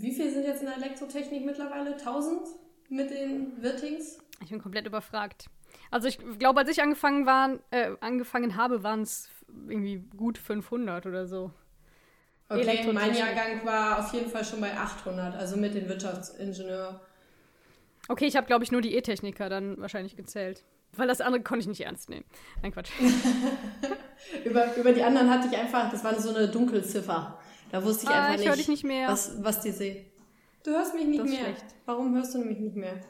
wie viel sind jetzt in der Elektrotechnik mittlerweile? 1000 mit den Wirtings? Ich bin komplett überfragt. Also ich glaube, als ich angefangen, waren, äh, angefangen habe, waren es irgendwie gut 500 oder so. Okay, mein Jahrgang war auf jeden Fall schon bei 800, also mit den Wirtschaftsingenieur. Okay, ich habe, glaube ich, nur die E-Techniker dann wahrscheinlich gezählt. Weil das andere konnte ich nicht ernst nehmen. Nein, Quatsch. über, über die anderen hatte ich einfach, das war so eine Dunkelziffer. Da wusste ich ah, einfach ich nicht, nicht mehr. Was, was die sehen. Du hörst mich nicht das mehr. Schlecht. Warum hörst du mich nicht mehr?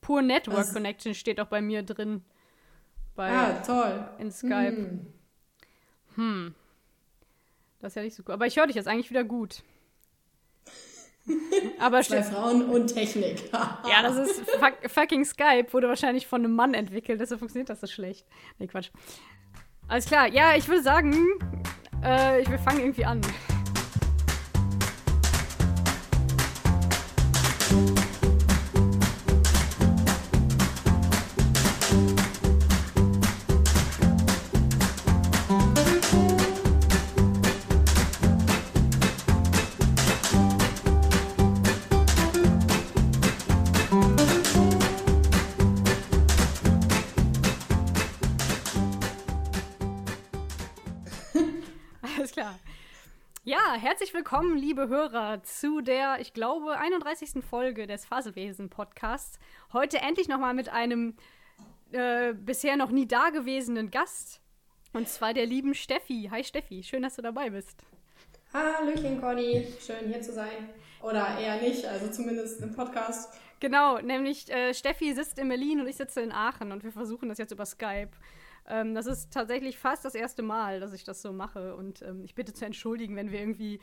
Poor Network was? Connection steht auch bei mir drin. Bei, ah, toll. In Skype. Hm. hm. Das ist ja nicht so gut. Aber ich höre dich jetzt eigentlich wieder gut. Aber Zwei Frauen und Technik. ja, das ist fuck, fucking Skype, wurde wahrscheinlich von einem Mann entwickelt, deshalb funktioniert das so schlecht. Nee, Quatsch. Alles klar, ja, ich würde sagen, äh, wir fangen irgendwie an. Willkommen, liebe Hörer, zu der, ich glaube, 31. Folge des Faselwesen-Podcasts. Heute endlich nochmal mit einem äh, bisher noch nie dagewesenen Gast. Und zwar der lieben Steffi. Hi Steffi, schön, dass du dabei bist. Hallöchen, Conny. Schön hier zu sein. Oder eher nicht, also zumindest im Podcast. Genau, nämlich äh, Steffi sitzt in Berlin und ich sitze in Aachen und wir versuchen das jetzt über Skype. Ähm, das ist tatsächlich fast das erste Mal, dass ich das so mache. Und ähm, ich bitte zu entschuldigen, wenn wir irgendwie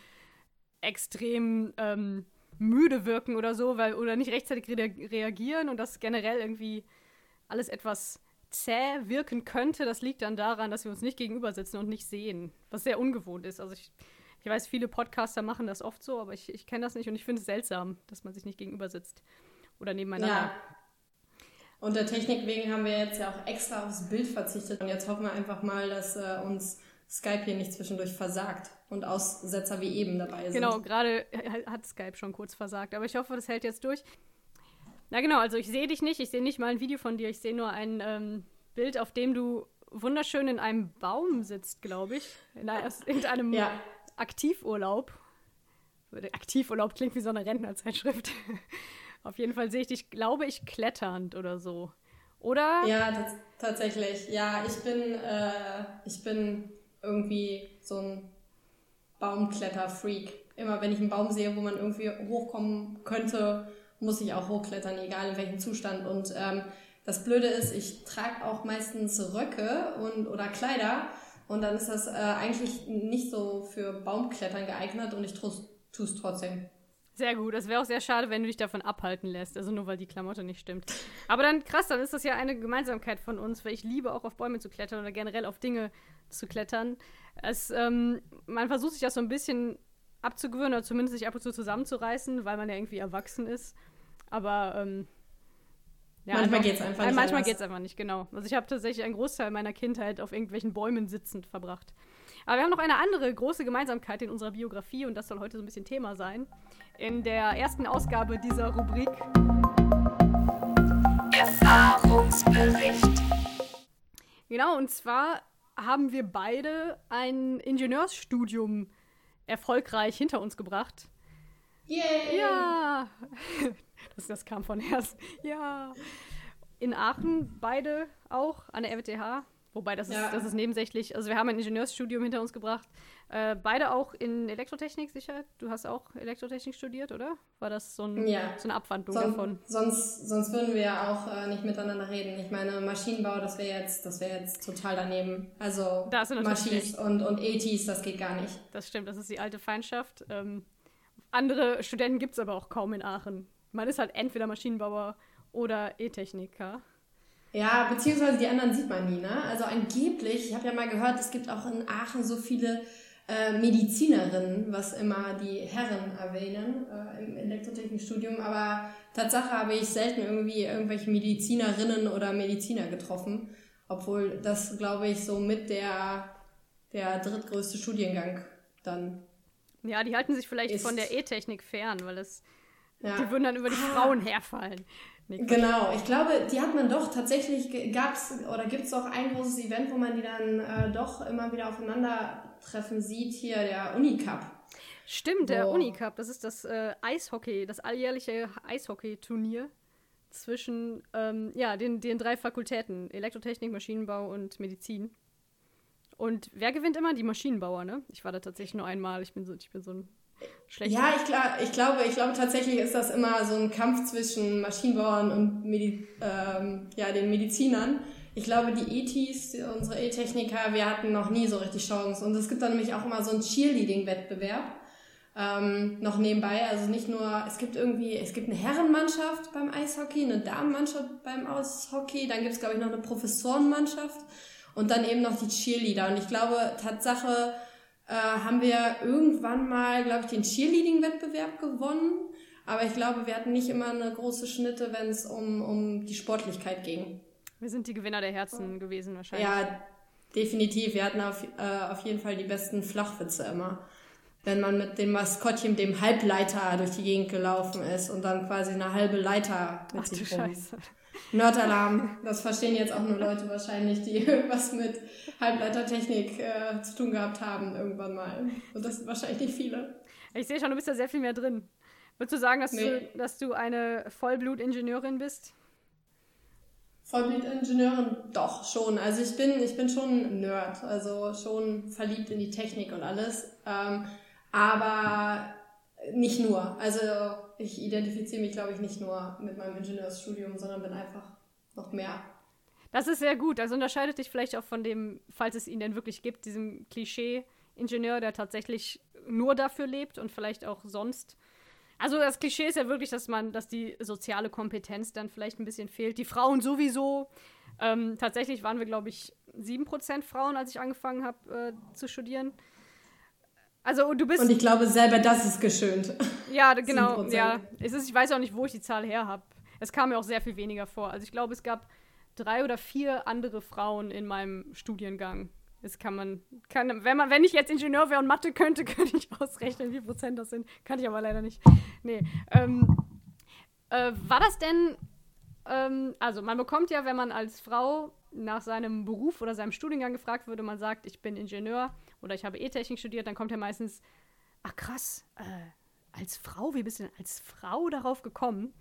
extrem ähm, müde wirken oder so, weil, oder nicht rechtzeitig re reagieren und das generell irgendwie alles etwas zäh wirken könnte. Das liegt dann daran, dass wir uns nicht gegenüber sitzen und nicht sehen, was sehr ungewohnt ist. Also ich, ich weiß, viele Podcaster machen das oft so, aber ich, ich kenne das nicht und ich finde es seltsam, dass man sich nicht gegenüber sitzt oder nebeneinander. Ja. Und der Technik wegen haben wir jetzt ja auch extra aufs Bild verzichtet. Und jetzt hoffen wir einfach mal, dass äh, uns Skype hier nicht zwischendurch versagt und Aussetzer wie eben dabei sind. Genau, gerade hat Skype schon kurz versagt. Aber ich hoffe, das hält jetzt durch. Na genau, also ich sehe dich nicht. Ich sehe nicht mal ein Video von dir. Ich sehe nur ein ähm, Bild, auf dem du wunderschön in einem Baum sitzt, glaube ich. In, in einem ja. Aktivurlaub. Aktivurlaub klingt wie so eine Rentnerzeitschrift. Auf jeden Fall sehe ich dich, glaube ich, kletternd oder so. Oder? Ja, tatsächlich. Ja, ich bin, äh, ich bin irgendwie so ein Baumkletter-Freak. Immer wenn ich einen Baum sehe, wo man irgendwie hochkommen könnte, muss ich auch hochklettern, egal in welchem Zustand. Und ähm, das Blöde ist, ich trage auch meistens Röcke und, oder Kleider und dann ist das äh, eigentlich nicht so für Baumklettern geeignet und ich tue es trotzdem. Sehr gut. Es wäre auch sehr schade, wenn du dich davon abhalten lässt. Also nur weil die Klamotte nicht stimmt. Aber dann krass, dann ist das ja eine Gemeinsamkeit von uns, weil ich liebe auch auf Bäume zu klettern oder generell auf Dinge zu klettern. Es, ähm, man versucht sich das so ein bisschen abzugewöhnen oder zumindest sich ab und zu zusammenzureißen, weil man ja irgendwie erwachsen ist. Aber ähm, ja, manchmal geht es einfach nicht. Manchmal geht es einfach nicht, genau. Also ich habe tatsächlich einen Großteil meiner Kindheit auf irgendwelchen Bäumen sitzend verbracht. Aber wir haben noch eine andere große Gemeinsamkeit in unserer Biografie und das soll heute so ein bisschen Thema sein. In der ersten Ausgabe dieser Rubrik Erfahrungsbericht. Genau, und zwar haben wir beide ein Ingenieursstudium erfolgreich hinter uns gebracht. Yay! Ja! Das, das kam von Herzen. Ja! In Aachen beide auch an der RWTH Wobei, das ist, ja. das ist nebensächlich. Also wir haben ein Ingenieursstudium hinter uns gebracht. Äh, beide auch in Elektrotechnik, sicher? Du hast auch Elektrotechnik studiert, oder? War das so, ein, ja. so eine Abwandlung Son davon? Sonst, sonst würden wir ja auch äh, nicht miteinander reden. Ich meine, Maschinenbau, das wäre jetzt, das jetzt total daneben. Also Maschinen und, und ETs, das geht gar nicht. Das stimmt, das ist die alte Feindschaft. Ähm, andere Studenten gibt es aber auch kaum in Aachen. Man ist halt entweder Maschinenbauer oder E-Techniker. Ja, beziehungsweise die anderen sieht man nie, ne? Also angeblich, ich habe ja mal gehört, es gibt auch in Aachen so viele äh, Medizinerinnen, was immer die Herren erwähnen äh, im Elektrotechnikstudium, aber Tatsache habe ich selten irgendwie irgendwelche Medizinerinnen oder Mediziner getroffen, obwohl das, glaube ich, so mit der, der drittgrößte Studiengang dann Ja, die halten sich vielleicht ist, von der E-Technik fern, weil es ja. die würden dann über die. Frauen herfallen. Nee, genau, ich glaube, die hat man doch tatsächlich, gab es oder gibt es doch ein großes Event, wo man die dann äh, doch immer wieder aufeinandertreffen sieht, hier der Unicup. Stimmt, der Unicup, das ist das äh, Eishockey, das alljährliche Eishockey-Turnier zwischen ähm, ja, den, den drei Fakultäten, Elektrotechnik, Maschinenbau und Medizin. Und wer gewinnt immer? Die Maschinenbauer, ne? Ich war da tatsächlich nur einmal, ich bin so, ich bin so ein schlechter. Ja, ich, glaub, ich, glaube, ich glaube tatsächlich ist das immer so ein Kampf zwischen Maschinenbauern und Medi ähm, ja, den Medizinern. Ich glaube, die ETs, unsere E-Techniker, wir hatten noch nie so richtig Chance. Und es gibt dann nämlich auch immer so einen Cheerleading-Wettbewerb ähm, noch nebenbei. Also nicht nur, es gibt irgendwie, es gibt eine Herrenmannschaft beim Eishockey, eine Damenmannschaft beim Eishockey, dann gibt es, glaube ich, noch eine Professorenmannschaft und dann eben noch die Cheerleader. Und ich glaube, Tatsache äh, haben wir irgendwann mal, glaube ich, den Cheerleading-Wettbewerb gewonnen. Aber ich glaube, wir hatten nicht immer eine große Schnitte, wenn es um, um die Sportlichkeit ging. Wir sind die Gewinner der Herzen gewesen wahrscheinlich. Ja, definitiv. Wir hatten auf, äh, auf jeden Fall die besten Flachwitze immer wenn man mit dem Maskottchen, dem Halbleiter durch die Gegend gelaufen ist und dann quasi eine halbe Leiter mit Ach, sich rum. Scheiße. Nerdalarm, das verstehen jetzt auch nur Leute wahrscheinlich, die irgendwas mit Halbleitertechnik äh, zu tun gehabt haben irgendwann mal. Und das sind wahrscheinlich nicht viele. Ich sehe schon, du bist da sehr viel mehr drin. Würdest du sagen, dass, nee. du, dass du eine Vollblutingenieurin bist? Vollblutingenieurin, doch schon. Also ich bin, ich bin schon ein Nerd, also schon verliebt in die Technik und alles. Ähm, aber nicht nur. Also ich identifiziere mich, glaube ich, nicht nur mit meinem Ingenieursstudium, sondern bin einfach noch mehr. Das ist sehr gut. Also unterscheidet dich vielleicht auch von dem, falls es ihn denn wirklich gibt, diesem Klischee-Ingenieur, der tatsächlich nur dafür lebt und vielleicht auch sonst. Also das Klischee ist ja wirklich, dass man, dass die soziale Kompetenz dann vielleicht ein bisschen fehlt. Die Frauen sowieso. Ähm, tatsächlich waren wir, glaube ich, 7% Frauen, als ich angefangen habe äh, zu studieren. Also du bist. Und ich glaube selber, das ist geschönt. Ja, genau. Ja, es ist, ich weiß auch nicht, wo ich die Zahl her habe. Es kam mir auch sehr viel weniger vor. Also ich glaube, es gab drei oder vier andere Frauen in meinem Studiengang. Das kann man, kann, wenn man, wenn ich jetzt Ingenieur wäre und Mathe könnte, könnte ich ausrechnen, wie Prozent das sind. Kann ich aber leider nicht. Nee. Ähm, äh, war das denn, ähm, also man bekommt ja, wenn man als Frau nach seinem Beruf oder seinem Studiengang gefragt würde, man sagt, ich bin Ingenieur oder ich habe E-Technik studiert, dann kommt ja meistens, ach krass, äh, als Frau, wie bist du denn als Frau darauf gekommen?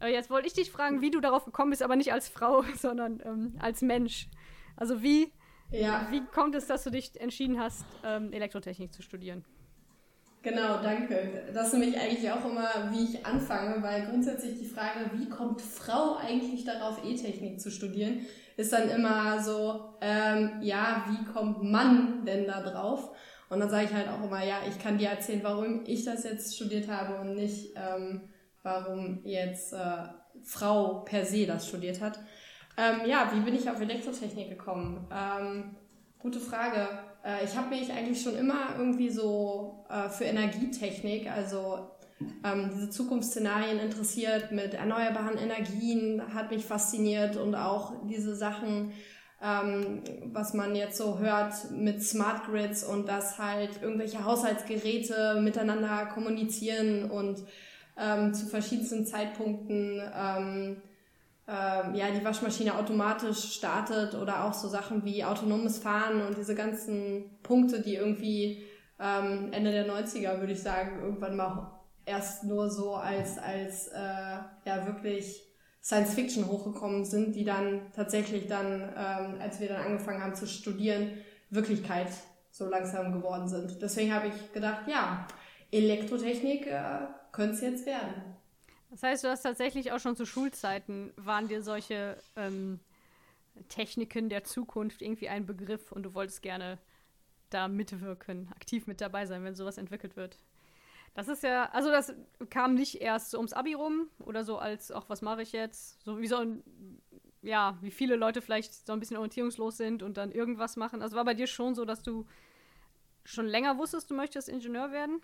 Äh, jetzt wollte ich dich fragen, wie du darauf gekommen bist, aber nicht als Frau, sondern ähm, als Mensch. Also wie, ja. wie kommt es, dass du dich entschieden hast, ähm, Elektrotechnik zu studieren? Genau, danke. Das ist nämlich eigentlich auch immer, wie ich anfange, weil grundsätzlich die Frage, wie kommt Frau eigentlich darauf, E-Technik zu studieren, ist dann immer so, ähm, ja, wie kommt Mann denn da drauf? Und dann sage ich halt auch immer, ja, ich kann dir erzählen, warum ich das jetzt studiert habe und nicht, ähm, warum jetzt äh, Frau per se das studiert hat. Ähm, ja, wie bin ich auf Elektrotechnik gekommen? Ähm, gute Frage. Äh, ich habe mich eigentlich schon immer irgendwie so äh, für Energietechnik, also ähm, diese Zukunftsszenarien interessiert mit erneuerbaren Energien, hat mich fasziniert und auch diese Sachen, ähm, was man jetzt so hört mit Smart Grids und dass halt irgendwelche Haushaltsgeräte miteinander kommunizieren und ähm, zu verschiedensten Zeitpunkten ähm, ja, die Waschmaschine automatisch startet oder auch so Sachen wie autonomes Fahren und diese ganzen Punkte, die irgendwie ähm, Ende der 90er, würde ich sagen, irgendwann mal erst nur so als, als äh, ja wirklich Science Fiction hochgekommen sind, die dann tatsächlich dann, ähm, als wir dann angefangen haben zu studieren, Wirklichkeit so langsam geworden sind. Deswegen habe ich gedacht, ja, Elektrotechnik äh, könnte es jetzt werden. Das heißt, du hast tatsächlich auch schon zu Schulzeiten, waren dir solche ähm, Techniken der Zukunft irgendwie ein Begriff und du wolltest gerne da mitwirken, aktiv mit dabei sein, wenn sowas entwickelt wird. Das ist ja, also das kam nicht erst so ums Abi rum oder so als, ach, was mache ich jetzt? So wie so ein, ja, wie viele Leute vielleicht so ein bisschen orientierungslos sind und dann irgendwas machen. Also war bei dir schon so, dass du schon länger wusstest, du möchtest Ingenieur werden?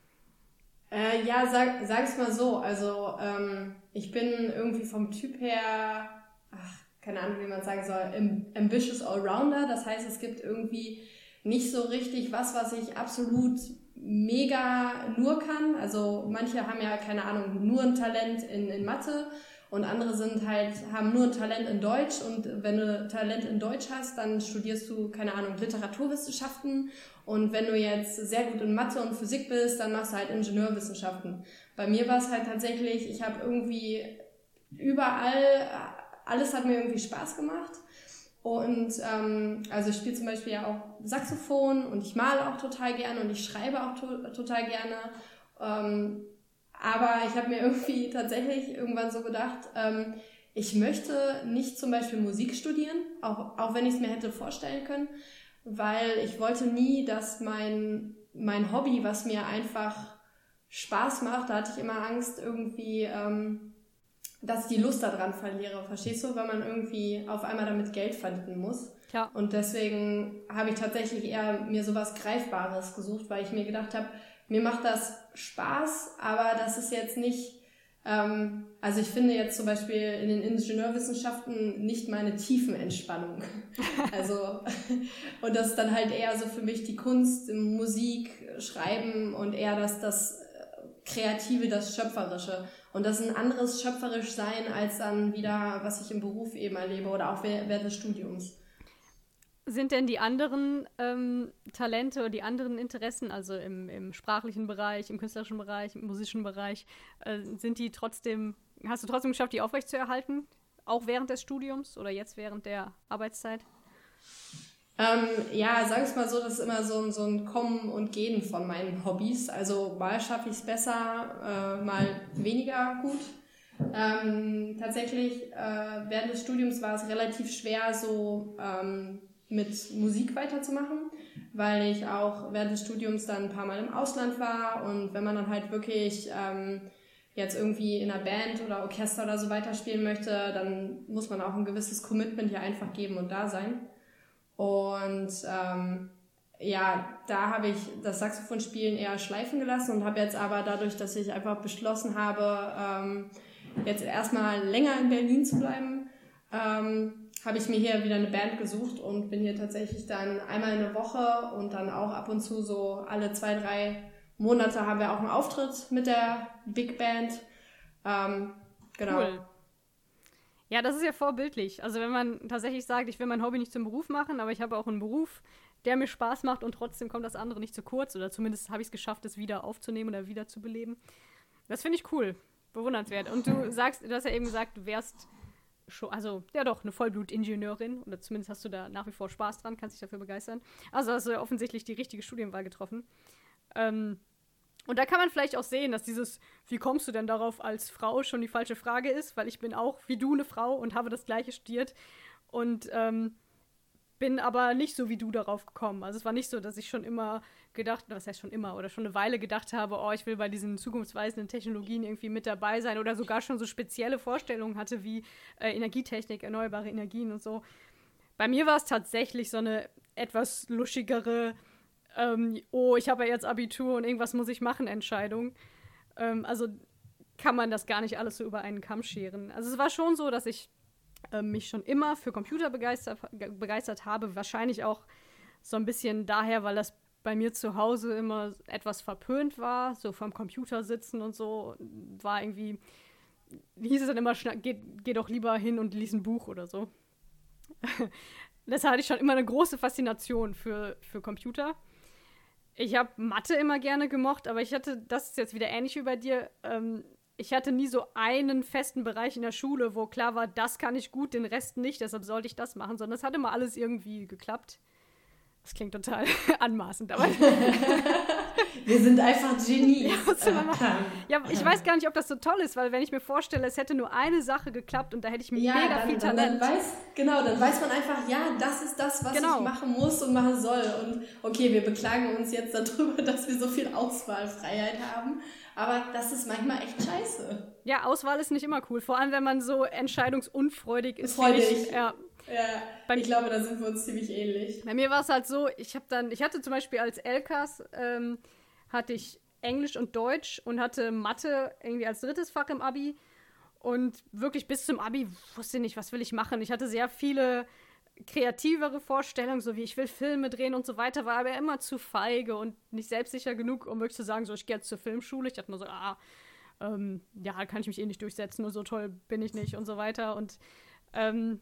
Äh, ja, sag, sag's mal so. Also ähm, ich bin irgendwie vom Typ her, ach, keine Ahnung, wie man sagen soll, ambitious Allrounder. Das heißt, es gibt irgendwie nicht so richtig was, was ich absolut mega nur kann. Also manche haben ja, keine Ahnung, nur ein Talent in, in Mathe und andere sind halt, haben nur Talent in Deutsch und wenn du Talent in Deutsch hast, dann studierst du, keine Ahnung, Literaturwissenschaften und wenn du jetzt sehr gut in Mathe und Physik bist, dann machst du halt Ingenieurwissenschaften. Bei mir war es halt tatsächlich, ich habe irgendwie überall, alles hat mir irgendwie Spaß gemacht. Und ähm, also ich spiele zum Beispiel ja auch Saxophon und ich male auch total gerne und ich schreibe auch to total gerne. Ähm, aber ich habe mir irgendwie tatsächlich irgendwann so gedacht, ähm, ich möchte nicht zum Beispiel Musik studieren, auch, auch wenn ich es mir hätte vorstellen können, weil ich wollte nie, dass mein, mein Hobby, was mir einfach Spaß macht, da hatte ich immer Angst irgendwie, ähm, dass ich die Lust daran verliere. Verstehst du, wenn man irgendwie auf einmal damit Geld verdienen muss? Ja. Und deswegen habe ich tatsächlich eher mir sowas Greifbares gesucht, weil ich mir gedacht habe, mir macht das Spaß, aber das ist jetzt nicht, ähm, also ich finde jetzt zum Beispiel in den Ingenieurwissenschaften nicht meine Tiefenentspannung. also, und das ist dann halt eher so für mich die Kunst, Musik, Schreiben und eher das, das Kreative, das Schöpferische. Und das ist ein anderes schöpferisch sein als dann wieder, was ich im Beruf eben erlebe oder auch während des Studiums. Sind denn die anderen ähm, Talente oder die anderen Interessen, also im, im, sprachlichen Bereich, im künstlerischen Bereich, im musischen Bereich, äh, sind die trotzdem, hast du trotzdem geschafft, die aufrechtzuerhalten? Auch während des Studiums oder jetzt während der Arbeitszeit? Ähm, ja, sag es mal so, das ist immer so, ein so ein Kommen und Gehen von meinen Hobbys. Also mal schaffe ich es besser, äh, mal weniger gut. Ähm, tatsächlich, äh, während des Studiums war es relativ schwer, so ähm, mit Musik weiterzumachen, weil ich auch während des Studiums dann ein paar Mal im Ausland war und wenn man dann halt wirklich ähm, jetzt irgendwie in einer Band oder Orchester oder so weiterspielen möchte, dann muss man auch ein gewisses Commitment hier einfach geben und da sein. Und ähm, ja, da habe ich das Saxophonspielen eher schleifen gelassen und habe jetzt aber dadurch, dass ich einfach beschlossen habe, ähm, jetzt erstmal länger in Berlin zu bleiben, ähm, habe ich mir hier wieder eine Band gesucht und bin hier tatsächlich dann einmal in der Woche und dann auch ab und zu so alle zwei, drei Monate haben wir auch einen Auftritt mit der Big Band. Ähm, genau. Cool. Ja, das ist ja vorbildlich. Also wenn man tatsächlich sagt, ich will mein Hobby nicht zum Beruf machen, aber ich habe auch einen Beruf, der mir Spaß macht und trotzdem kommt das andere nicht zu kurz oder zumindest habe ich es geschafft, es wieder aufzunehmen oder wieder zu beleben. Das finde ich cool, bewundernswert. Und du sagst, du hast ja eben gesagt, du wärst schon, also ja doch, eine Vollblut-Ingenieurin oder zumindest hast du da nach wie vor Spaß dran, kannst dich dafür begeistern. Also hast du ja offensichtlich die richtige Studienwahl getroffen. Ähm, und da kann man vielleicht auch sehen, dass dieses, wie kommst du denn darauf als Frau, schon die falsche Frage ist, weil ich bin auch wie du eine Frau und habe das gleiche studiert und ähm, bin aber nicht so wie du darauf gekommen. Also es war nicht so, dass ich schon immer gedacht, was heißt schon immer, oder schon eine Weile gedacht habe, oh, ich will bei diesen zukunftsweisenden Technologien irgendwie mit dabei sein oder sogar schon so spezielle Vorstellungen hatte wie äh, Energietechnik, erneuerbare Energien und so. Bei mir war es tatsächlich so eine etwas luschigere, ähm, oh, ich habe ja jetzt Abitur und irgendwas muss ich machen, Entscheidung. Ähm, also kann man das gar nicht alles so über einen Kamm scheren. Also es war schon so, dass ich äh, mich schon immer für Computer begeistert, begeistert habe. Wahrscheinlich auch so ein bisschen daher, weil das bei mir zu Hause immer etwas verpönt war, so vom Computer sitzen und so, war irgendwie, hieß es dann immer, geh, geh doch lieber hin und lies ein Buch oder so. Deshalb hatte ich schon immer eine große Faszination für, für Computer. Ich habe Mathe immer gerne gemocht, aber ich hatte, das ist jetzt wieder ähnlich wie bei dir, ähm, ich hatte nie so einen festen Bereich in der Schule, wo klar war, das kann ich gut, den Rest nicht, deshalb sollte ich das machen, sondern es hat immer alles irgendwie geklappt. Das klingt total anmaßend, aber. Wir sind einfach Genies. Ja, ja, ich weiß gar nicht, ob das so toll ist, weil wenn ich mir vorstelle, es hätte nur eine Sache geklappt und da hätte ich ja, mega dann, viel Talent. Dann, weiß, genau, dann weiß man einfach, ja, das ist das, was genau. ich machen muss und machen soll. Und okay, wir beklagen uns jetzt darüber, dass wir so viel Auswahlfreiheit haben. Aber das ist manchmal echt scheiße. Ja, Auswahl ist nicht immer cool. Vor allem, wenn man so entscheidungsunfreudig ist. Freudig. Ich, ja, ja, Beim, ich glaube, da sind wir uns ziemlich ähnlich. Bei mir war es halt so, ich habe dann, ich hatte zum Beispiel als LKs, ähm, hatte ich Englisch und Deutsch und hatte Mathe irgendwie als drittes Fach im Abi. Und wirklich bis zum Abi wusste ich nicht, was will ich machen. Ich hatte sehr viele kreativere Vorstellung, so wie ich will Filme drehen und so weiter, war aber immer zu feige und nicht selbstsicher genug, um wirklich zu sagen, so ich gehe jetzt zur Filmschule. Ich dachte nur so, ah, ähm, ja, kann ich mich eh nicht durchsetzen und so toll bin ich nicht und so weiter. Und ähm,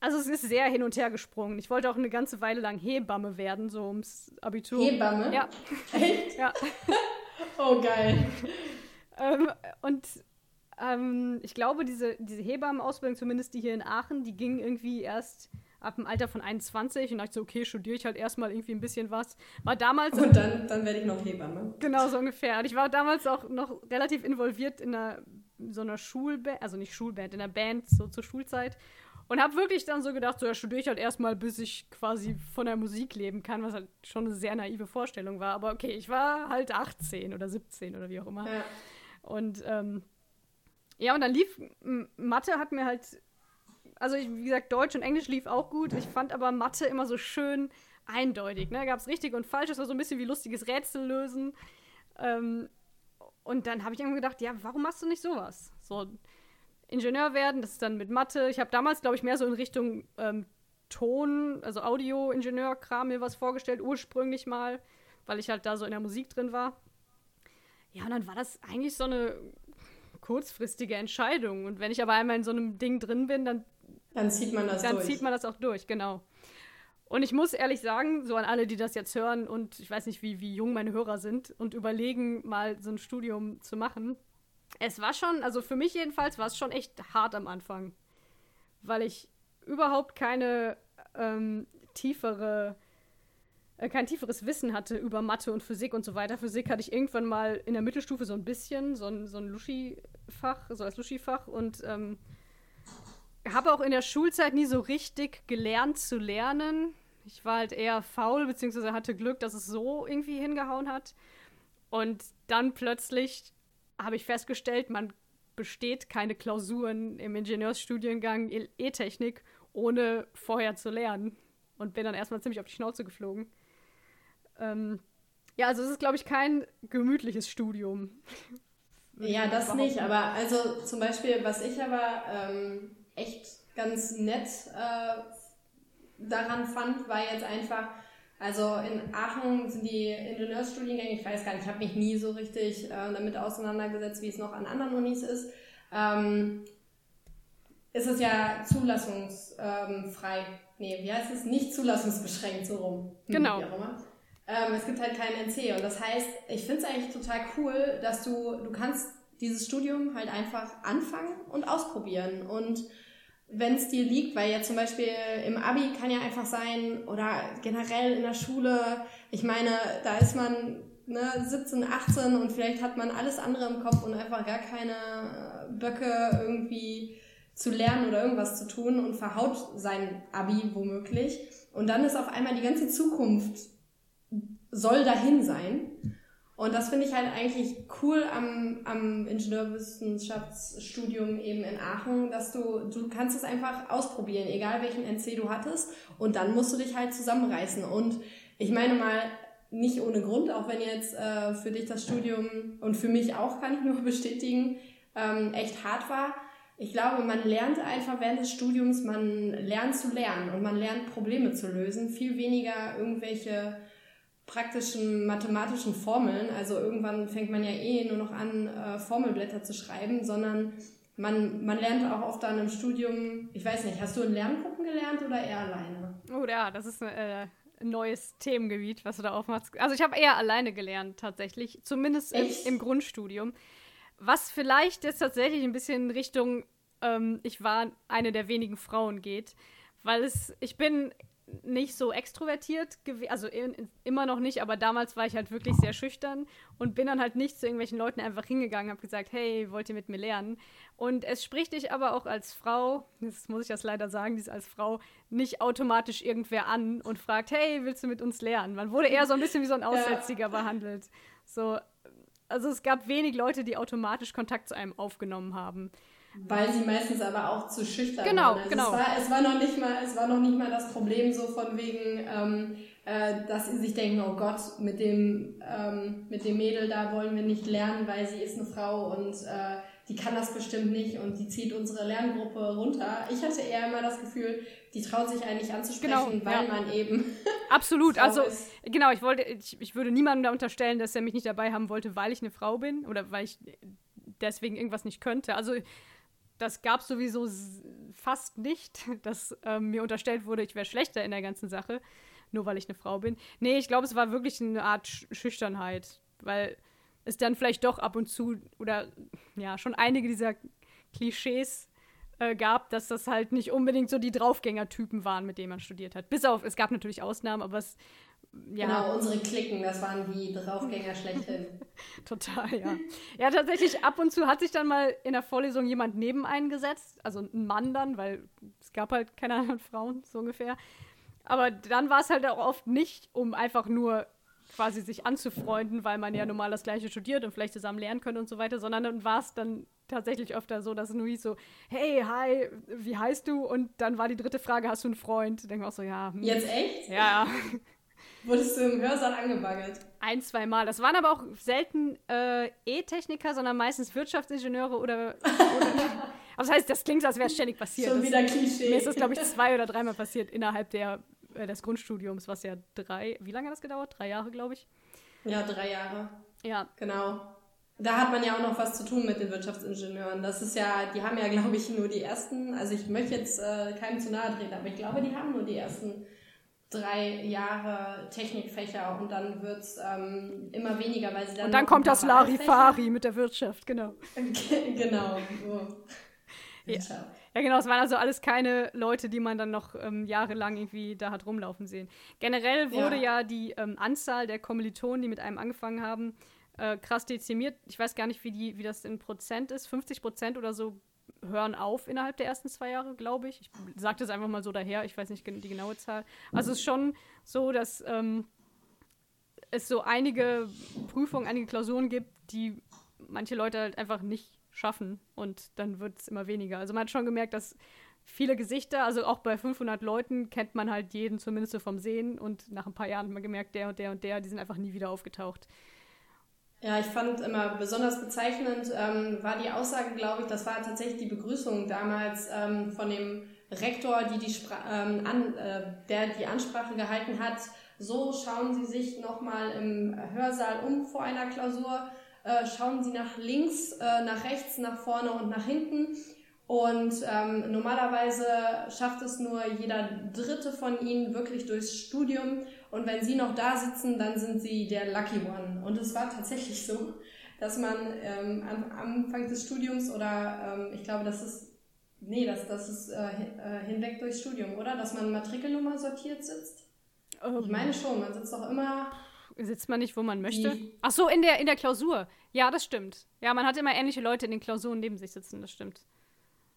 also es ist sehr hin und her gesprungen. Ich wollte auch eine ganze Weile lang Hebamme werden, so ums Abitur. Hebamme? Ja. Echt? Ja. oh, geil. ähm, und ähm, ich glaube, diese, diese Hebammenausbildung, zumindest die hier in Aachen, die ging irgendwie erst ab dem Alter von 21 und dachte so, okay, studiere ich halt erstmal irgendwie ein bisschen was. War damals. Und dann, dann werde ich noch Hebamme. Genau, so ungefähr. Und ich war damals auch noch relativ involviert in einer, so einer Schulband, also nicht Schulband, in einer Band, so zur Schulzeit. Und habe wirklich dann so gedacht, so ja, studiere ich halt erstmal, bis ich quasi von der Musik leben kann, was halt schon eine sehr naive Vorstellung war. Aber okay, ich war halt 18 oder 17 oder wie auch immer. Ja. Und ähm, ja, und dann lief Mathe hat mir halt, also ich, wie gesagt, Deutsch und Englisch lief auch gut. Ich fand aber Mathe immer so schön eindeutig. Ne? Gab es richtig und falsch, es war so ein bisschen wie lustiges Rätsel lösen. Ähm, und dann habe ich irgendwie gedacht, ja, warum machst du nicht sowas? So Ingenieur werden, das ist dann mit Mathe. Ich habe damals, glaube ich, mehr so in Richtung ähm, Ton, also Audio-Ingenieur-Kram mir was vorgestellt, ursprünglich mal, weil ich halt da so in der Musik drin war. Ja, und dann war das eigentlich so eine kurzfristige Entscheidung. Und wenn ich aber einmal in so einem Ding drin bin, dann. Dann zieht man das dann durch. Dann zieht man das auch durch, genau. Und ich muss ehrlich sagen, so an alle, die das jetzt hören und ich weiß nicht, wie, wie jung meine Hörer sind und überlegen, mal so ein Studium zu machen. Es war schon, also für mich jedenfalls, war es schon echt hart am Anfang. Weil ich überhaupt keine ähm, tiefere äh, kein tieferes Wissen hatte über Mathe und Physik und so weiter. Physik hatte ich irgendwann mal in der Mittelstufe so ein bisschen, so ein, so ein Luschi-Fach, so als Luschi-Fach und ähm, habe auch in der Schulzeit nie so richtig gelernt zu lernen. Ich war halt eher faul, beziehungsweise hatte Glück, dass es so irgendwie hingehauen hat. Und dann plötzlich habe ich festgestellt, man besteht keine Klausuren im Ingenieursstudiengang E-Technik, ohne vorher zu lernen. Und bin dann erstmal ziemlich auf die Schnauze geflogen. Ähm, ja, also es ist, glaube ich, kein gemütliches Studium. ja, das nicht, aber also zum Beispiel, was ich aber ähm, echt ganz nett äh, daran fand, war jetzt einfach, also in Aachen sind die Ingenieursstudiengänge, ich weiß gar nicht, ich habe mich nie so richtig äh, damit auseinandergesetzt, wie es noch an anderen Unis ist. Ähm, ist es ja zulassungsfrei. Nee, wie heißt es? Nicht zulassungsbeschränkt, so rum. Genau. Wie auch immer. Ähm, es gibt halt keinen NC und das heißt, ich finde es eigentlich total cool, dass du, du kannst dieses Studium halt einfach anfangen und ausprobieren und wenn es dir liegt, weil ja zum Beispiel im Abi kann ja einfach sein oder generell in der Schule, ich meine, da ist man ne, 17, 18 und vielleicht hat man alles andere im Kopf und einfach gar keine Böcke irgendwie zu lernen oder irgendwas zu tun und verhaut sein Abi womöglich. Und dann ist auf einmal die ganze Zukunft soll dahin sein. Und das finde ich halt eigentlich cool am, am Ingenieurwissenschaftsstudium eben in Aachen, dass du, du kannst es einfach ausprobieren, egal welchen NC du hattest. Und dann musst du dich halt zusammenreißen. Und ich meine mal, nicht ohne Grund, auch wenn jetzt äh, für dich das Studium und für mich auch, kann ich nur bestätigen, ähm, echt hart war. Ich glaube, man lernt einfach während des Studiums, man lernt zu lernen und man lernt Probleme zu lösen, viel weniger irgendwelche praktischen mathematischen Formeln. Also irgendwann fängt man ja eh nur noch an, äh, Formelblätter zu schreiben, sondern man, man lernt auch oft dann im Studium, ich weiß nicht, hast du in Lerngruppen gelernt oder eher alleine? Oh ja, das ist äh, ein neues Themengebiet, was du da aufmachst. Also ich habe eher alleine gelernt tatsächlich, zumindest im, im, Grundstudium. Was vielleicht jetzt tatsächlich ein bisschen in Richtung, ähm, ich war eine der wenigen Frauen geht, weil es, ich bin nicht so extrovertiert gewesen, also in, immer noch nicht, aber damals war ich halt wirklich sehr schüchtern und bin dann halt nicht zu irgendwelchen Leuten einfach hingegangen, habe gesagt, hey, wollt ihr mit mir lernen? Und es spricht dich aber auch als Frau, das muss ich das leider sagen, dies als Frau nicht automatisch irgendwer an und fragt, hey, willst du mit uns lernen? Man wurde eher so ein bisschen wie so ein Aussätziger ja. behandelt. So, also es gab wenig Leute, die automatisch Kontakt zu einem aufgenommen haben. Weil sie meistens aber auch zu schüchtern genau, waren. Also genau. Es war, es, war noch nicht mal, es war noch nicht mal das Problem so von wegen, ähm, äh, dass sie sich denken, oh Gott, mit dem, ähm, mit dem Mädel da wollen wir nicht lernen, weil sie ist eine Frau und äh, die kann das bestimmt nicht und die zieht unsere Lerngruppe runter. Ich hatte eher immer das Gefühl, die traut sich eigentlich anzusprechen, genau, weil ja. man eben. Absolut, also ist. genau, ich wollte, ich, ich würde niemandem da unterstellen, dass er mich nicht dabei haben wollte, weil ich eine Frau bin oder weil ich deswegen irgendwas nicht könnte. Also das gab es sowieso fast nicht, dass ähm, mir unterstellt wurde, ich wäre schlechter in der ganzen Sache nur weil ich eine Frau bin. Nee, ich glaube, es war wirklich eine Art Sch Schüchternheit, weil es dann vielleicht doch ab und zu oder ja, schon einige dieser Klischees äh, gab, dass das halt nicht unbedingt so die Draufgänger-Typen waren, mit denen man studiert hat. Bis auf, es gab natürlich Ausnahmen, aber es ja. Genau, unsere Klicken, das waren die Draufgänger schlechthin. Total, ja. Ja, tatsächlich, ab und zu hat sich dann mal in der Vorlesung jemand neben einen gesetzt, also ein Mann dann, weil es gab halt keine anderen Frauen, so ungefähr. Aber dann war es halt auch oft nicht, um einfach nur quasi sich anzufreunden, weil man ja normal das Gleiche studiert und vielleicht zusammen lernen könnte und so weiter, sondern dann war es dann tatsächlich öfter so, dass es nur hieß so, hey, hi, wie heißt du? Und dann war die dritte Frage, hast du einen Freund? Denke auch so, ja. Hm. Jetzt echt? Ja. Wurdest du im Hörsaal angebaggert? Ein, zwei Mal. Das waren aber auch selten äh, E-Techniker, sondern meistens Wirtschaftsingenieure oder. oder aber das heißt, das klingt, als wäre es ständig passiert. Schon wieder Klischee. Mir ist das, glaube ich, zwei oder dreimal passiert innerhalb der äh, des Grundstudiums, was ja drei, wie lange hat das gedauert? Drei Jahre, glaube ich. Ja, drei Jahre. Ja. Genau. Da hat man ja auch noch was zu tun mit den Wirtschaftsingenieuren. Das ist ja, die haben ja, glaube ich, nur die ersten, also ich möchte jetzt äh, keinem zu nahe treten, aber ich glaube, die haben nur die ersten drei Jahre Technikfächer und dann wird es ähm, immer weniger, weil sie dann. Und dann kommt das Larifari mit der Wirtschaft, genau. genau. So. Ja. Ja, genau, es waren also alles keine Leute, die man dann noch ähm, jahrelang irgendwie da hat rumlaufen sehen. Generell wurde ja, ja die ähm, Anzahl der Kommilitonen, die mit einem angefangen haben, äh, krass dezimiert. Ich weiß gar nicht, wie, die, wie das in Prozent ist. 50 Prozent oder so hören auf innerhalb der ersten zwei Jahre, glaube ich. Ich sage das einfach mal so daher, ich weiß nicht die genaue Zahl. Also es ist schon so, dass ähm, es so einige Prüfungen, einige Klausuren gibt, die manche Leute halt einfach nicht schaffen und dann wird es immer weniger. Also man hat schon gemerkt, dass viele Gesichter, also auch bei 500 Leuten kennt man halt jeden zumindest so vom Sehen und nach ein paar Jahren hat man gemerkt, der und der und der, die sind einfach nie wieder aufgetaucht. Ja, ich fand immer besonders bezeichnend ähm, war die Aussage, glaube ich, das war tatsächlich die Begrüßung damals ähm, von dem Rektor, die die ähm, an, äh, der die Ansprache gehalten hat. So schauen Sie sich nochmal im Hörsaal um vor einer Klausur äh, schauen sie nach links, äh, nach rechts, nach vorne und nach hinten. Und ähm, normalerweise schafft es nur jeder Dritte von ihnen wirklich durchs Studium. Und wenn sie noch da sitzen, dann sind sie der Lucky One. Und es war tatsächlich so, dass man ähm, am Anfang des Studiums oder ähm, ich glaube, das ist, nee, das, das ist äh, äh hinweg durchs Studium, oder? Dass man Matrikelnummer sortiert sitzt. Oh. Ich meine schon, man sitzt doch immer Sitzt man nicht, wo man möchte? Die. Ach so, in der, in der Klausur. Ja, das stimmt. Ja, man hat immer ähnliche Leute in den Klausuren neben sich sitzen, das stimmt.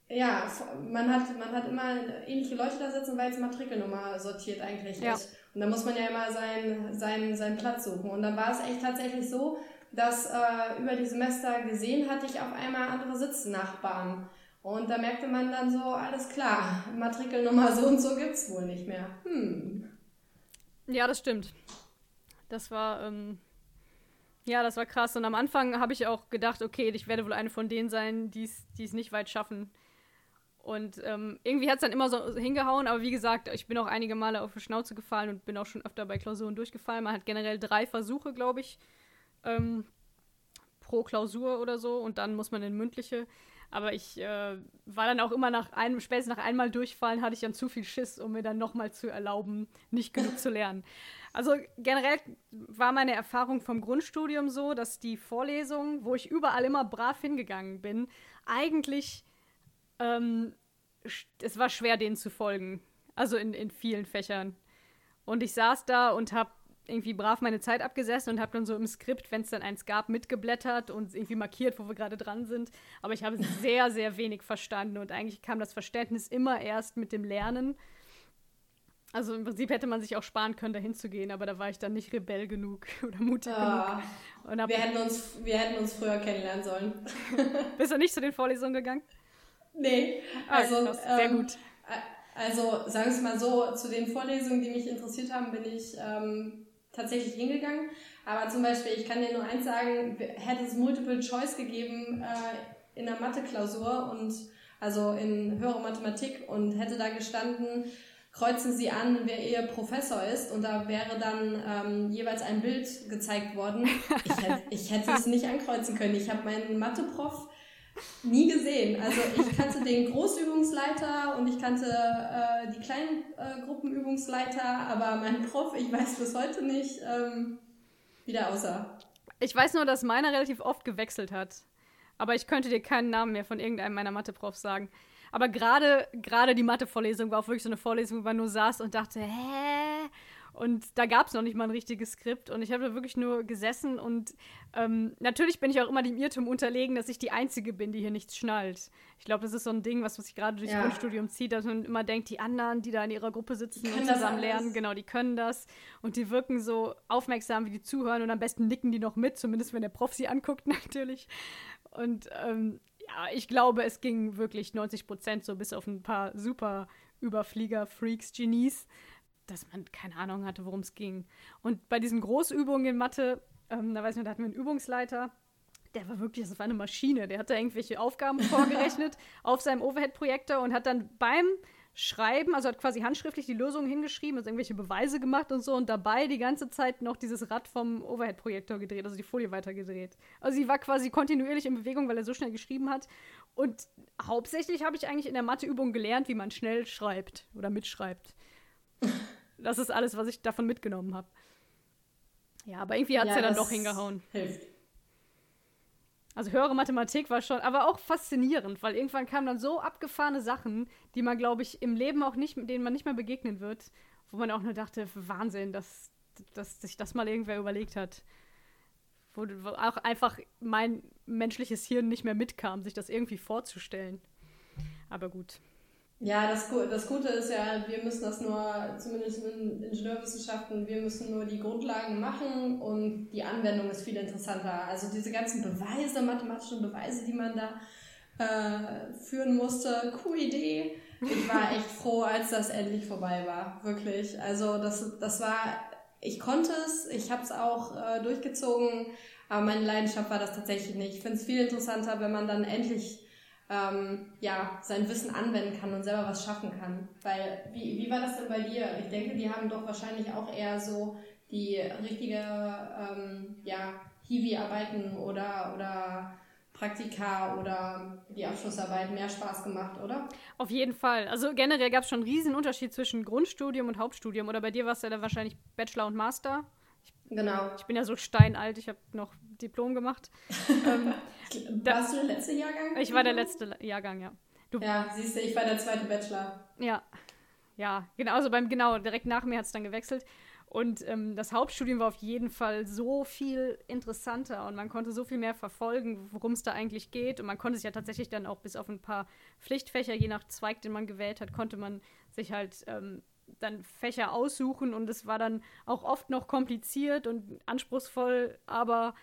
Ja, man hat, man hat immer ähnliche Leute da sitzen, weil es Matrikelnummer sortiert eigentlich ja. ist. Und da muss man ja immer seinen, seinen, seinen Platz suchen. Und dann war es echt tatsächlich so, dass äh, über die Semester gesehen hatte ich auf einmal andere Sitznachbarn. Und da merkte man dann so, alles klar, Matrikelnummer so und so gibt's wohl nicht mehr. Hm. Ja, das stimmt. Das war, ähm, ja, das war krass. Und am Anfang habe ich auch gedacht, okay, ich werde wohl eine von denen sein, die es nicht weit schaffen. Und ähm, irgendwie hat es dann immer so hingehauen, aber wie gesagt, ich bin auch einige Male auf die Schnauze gefallen und bin auch schon öfter bei Klausuren durchgefallen. Man hat generell drei Versuche, glaube ich, ähm, pro Klausur oder so und dann muss man in mündliche. Aber ich äh, war dann auch immer nach einem, spätestens nach einmal durchfallen, hatte ich dann zu viel Schiss, um mir dann nochmal zu erlauben, nicht genug zu lernen. Also generell war meine Erfahrung vom Grundstudium so, dass die Vorlesungen, wo ich überall immer brav hingegangen bin, eigentlich ähm, es war schwer, denen zu folgen. Also in, in vielen Fächern. Und ich saß da und habe irgendwie brav meine Zeit abgesessen und habe dann so im Skript, wenn es dann eins gab, mitgeblättert und irgendwie markiert, wo wir gerade dran sind. Aber ich habe sehr, sehr wenig verstanden und eigentlich kam das Verständnis immer erst mit dem Lernen. Also im Prinzip hätte man sich auch sparen können, da hinzugehen, aber da war ich dann nicht rebell genug oder mutig ah, genug. wir, hätten uns, wir hätten uns früher kennenlernen sollen. Bist du nicht zu den Vorlesungen gegangen? Nee. Ah, also, krass, sehr ähm, gut. Also sagen wir es mal so, zu den Vorlesungen, die mich interessiert haben, bin ich ähm, tatsächlich hingegangen. Aber zum Beispiel, ich kann dir nur eins sagen, hätte es Multiple Choice gegeben äh, in der Mathe-Klausur und also in höhere Mathematik und hätte da gestanden, kreuzen Sie an, wer Ihr Professor ist und da wäre dann ähm, jeweils ein Bild gezeigt worden. Ich hätte, ich hätte es nicht ankreuzen können. Ich habe meinen Mathe-Prof nie gesehen. Also ich kannte den Großübungsleiter und ich kannte äh, die kleinen äh, Gruppenübungsleiter, aber mein Prof, ich weiß bis heute nicht, ähm, wie der aussah. Ich weiß nur, dass meiner relativ oft gewechselt hat. Aber ich könnte dir keinen Namen mehr von irgendeinem meiner Mathe-Profs sagen. Aber gerade die Mathe-Vorlesung war auch wirklich so eine Vorlesung, wo man nur saß und dachte, hä? Und da gab es noch nicht mal ein richtiges Skript. Und ich habe da wirklich nur gesessen. Und ähm, natürlich bin ich auch immer dem Irrtum unterlegen, dass ich die Einzige bin, die hier nichts schnallt. Ich glaube, das ist so ein Ding, was, was sich gerade durch ja. Grundstudium zieht, dass man immer denkt, die anderen, die da in ihrer Gruppe sitzen und zusammen lernen, genau, die können das. Und die wirken so aufmerksam, wie die zuhören. Und am besten nicken die noch mit, zumindest wenn der Prof sie anguckt, natürlich. Und ähm, ja, ich glaube, es ging wirklich 90 Prozent so bis auf ein paar super Überflieger, Freaks, Genies, dass man keine Ahnung hatte, worum es ging. Und bei diesen Großübungen in Mathe, ähm, da weiß man, da hatten wir einen Übungsleiter, der war wirklich, das war eine Maschine. Der hat da irgendwelche Aufgaben vorgerechnet auf seinem Overhead-Projektor und hat dann beim Schreiben, also hat quasi handschriftlich die Lösung hingeschrieben, also irgendwelche Beweise gemacht und so und dabei die ganze Zeit noch dieses Rad vom Overhead-Projektor gedreht, also die Folie weitergedreht. Also sie war quasi kontinuierlich in Bewegung, weil er so schnell geschrieben hat. Und hauptsächlich habe ich eigentlich in der Matheübung gelernt, wie man schnell schreibt oder mitschreibt. Das ist alles, was ich davon mitgenommen habe. Ja, aber irgendwie hat es ja, ja dann doch hingehauen. Hilft. Also höhere Mathematik war schon, aber auch faszinierend, weil irgendwann kamen dann so abgefahrene Sachen, die man, glaube ich, im Leben auch nicht, denen man nicht mehr begegnen wird, wo man auch nur dachte, Wahnsinn, dass, dass sich das mal irgendwer überlegt hat. Wo, wo auch einfach mein menschliches Hirn nicht mehr mitkam, sich das irgendwie vorzustellen. Aber gut. Ja, das, das Gute ist ja, wir müssen das nur, zumindest in Ingenieurwissenschaften, wir müssen nur die Grundlagen machen und die Anwendung ist viel interessanter. Also diese ganzen Beweise, mathematischen Beweise, die man da äh, führen musste, coole Idee. Ich war echt froh, als das endlich vorbei war. Wirklich. Also das, das war, ich konnte es, ich habe es auch äh, durchgezogen, aber meine Leidenschaft war das tatsächlich nicht. Ich finde es viel interessanter, wenn man dann endlich ähm, ja, sein Wissen anwenden kann und selber was schaffen kann. Weil, wie, wie war das denn bei dir? Ich denke, die haben doch wahrscheinlich auch eher so die richtige, ähm, ja, Hiwi-Arbeiten oder, oder Praktika oder die Abschlussarbeit mehr Spaß gemacht, oder? Auf jeden Fall. Also generell gab es schon einen riesen Unterschied zwischen Grundstudium und Hauptstudium. Oder bei dir war es ja dann wahrscheinlich Bachelor und Master. Genau. Ich bin ja so steinalt, ich habe noch Diplom gemacht. ähm, Warst du der letzte Jahrgang? Ich war der letzte Jahrgang, ja. Du, ja, siehst du, ich war der zweite Bachelor. Ja, ja, genau, also beim, genau, direkt nach mir hat es dann gewechselt. Und ähm, das Hauptstudium war auf jeden Fall so viel interessanter und man konnte so viel mehr verfolgen, worum es da eigentlich geht. Und man konnte sich ja tatsächlich dann auch bis auf ein paar Pflichtfächer, je nach Zweig, den man gewählt hat, konnte man sich halt ähm, dann Fächer aussuchen. Und es war dann auch oft noch kompliziert und anspruchsvoll, aber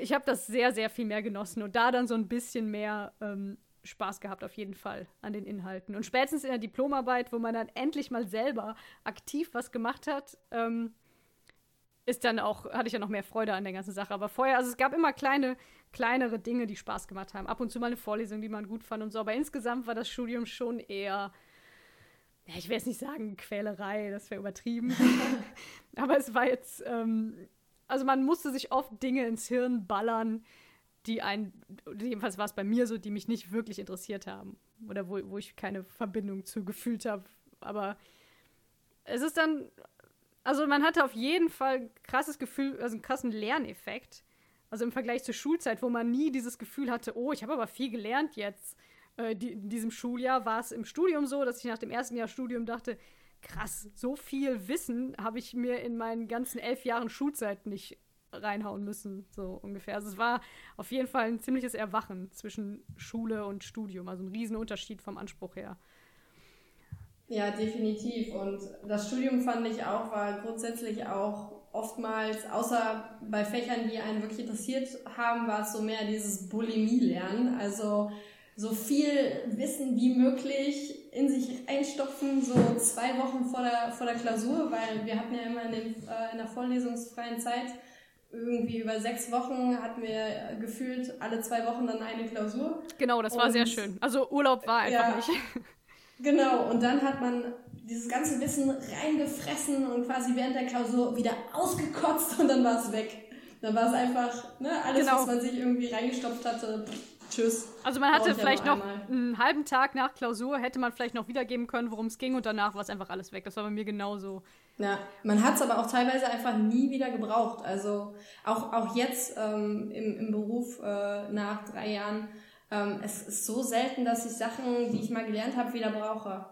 ich habe das sehr, sehr viel mehr genossen und da dann so ein bisschen mehr ähm, Spaß gehabt, auf jeden Fall an den Inhalten. Und spätestens in der Diplomarbeit, wo man dann endlich mal selber aktiv was gemacht hat, ähm, ist dann auch, hatte ich ja noch mehr Freude an der ganzen Sache. Aber vorher, also es gab immer kleine, kleinere Dinge, die Spaß gemacht haben. Ab und zu mal eine Vorlesung, die man gut fand und so. Aber insgesamt war das Studium schon eher, ja, ich will jetzt nicht sagen Quälerei, das wäre übertrieben. Aber es war jetzt, ähm, also man musste sich oft Dinge ins Hirn ballern, die ein, jedenfalls war es bei mir so, die mich nicht wirklich interessiert haben. Oder wo, wo ich keine Verbindung zu gefühlt habe. Aber es ist dann, also man hatte auf jeden Fall ein krasses Gefühl, also einen krassen Lerneffekt. Also im Vergleich zur Schulzeit, wo man nie dieses Gefühl hatte, oh, ich habe aber viel gelernt jetzt. Äh, in diesem Schuljahr war es im Studium so, dass ich nach dem ersten Jahr Studium dachte, krass, so viel Wissen habe ich mir in meinen ganzen elf Jahren Schulzeit nicht reinhauen müssen, so ungefähr. Also es war auf jeden Fall ein ziemliches Erwachen zwischen Schule und Studium, also ein Riesenunterschied vom Anspruch her. Ja, definitiv. Und das Studium fand ich auch, war grundsätzlich auch oftmals, außer bei Fächern, die einen wirklich interessiert haben, war es so mehr dieses Bulimie-Lernen. Also so viel Wissen wie möglich in sich einstopfen, so zwei Wochen vor der, vor der Klausur, weil wir hatten ja immer in, den, äh, in der vorlesungsfreien Zeit irgendwie über sechs Wochen hatten wir gefühlt alle zwei Wochen dann eine Klausur. Genau, das war und, sehr schön. Also Urlaub war einfach ja, nicht. Genau, und dann hat man dieses ganze Wissen reingefressen und quasi während der Klausur wieder ausgekotzt und dann war es weg. Dann war es einfach, ne, alles, genau. was man sich irgendwie reingestopft hatte, Tschüss. Also man hatte vielleicht noch einmal. einen halben Tag nach Klausur, hätte man vielleicht noch wiedergeben können, worum es ging und danach war es einfach alles weg. Das war bei mir genauso. Ja, man hat es aber auch teilweise einfach nie wieder gebraucht. Also auch, auch jetzt ähm, im, im Beruf äh, nach drei Jahren, ähm, es ist so selten, dass ich Sachen, die ich mal gelernt habe, wieder brauche.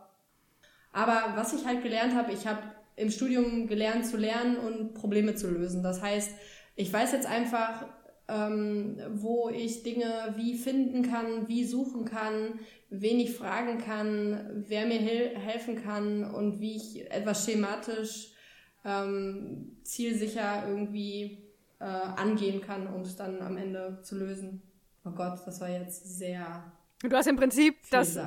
Aber was ich halt gelernt habe, ich habe im Studium gelernt zu lernen und Probleme zu lösen. Das heißt, ich weiß jetzt einfach, ähm, wo ich Dinge wie finden kann, wie suchen kann, wen ich fragen kann, wer mir hel helfen kann und wie ich etwas schematisch ähm, zielsicher irgendwie äh, angehen kann, um es dann am Ende zu lösen. Oh Gott, das war jetzt sehr. Du hast im Prinzip das,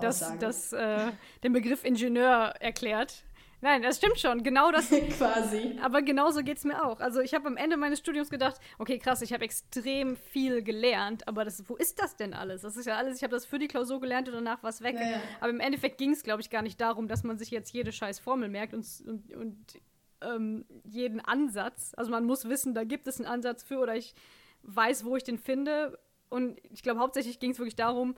das, das, äh, den Begriff Ingenieur erklärt. Nein, das stimmt schon. Genau das. Quasi. Aber genauso geht es mir auch. Also ich habe am Ende meines Studiums gedacht, okay, krass, ich habe extrem viel gelernt, aber das, wo ist das denn alles? Das ist ja alles, ich habe das für die Klausur gelernt und danach war es weg. Ja, ja. Aber im Endeffekt ging es, glaube ich, gar nicht darum, dass man sich jetzt jede scheiß Formel merkt und, und, und ähm, jeden Ansatz. Also man muss wissen, da gibt es einen Ansatz für oder ich weiß, wo ich den finde. Und ich glaube, hauptsächlich ging es wirklich darum,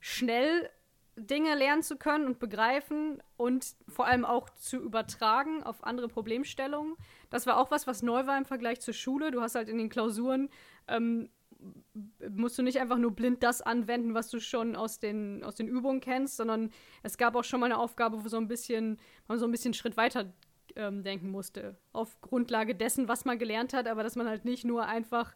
schnell Dinge lernen zu können und begreifen und vor allem auch zu übertragen auf andere Problemstellungen. Das war auch was, was neu war im Vergleich zur Schule. Du hast halt in den Klausuren, ähm, musst du nicht einfach nur blind das anwenden, was du schon aus den, aus den Übungen kennst, sondern es gab auch schon mal eine Aufgabe, wo so ein bisschen, man so ein bisschen Schritt weiter ähm, denken musste. Auf Grundlage dessen, was man gelernt hat, aber dass man halt nicht nur einfach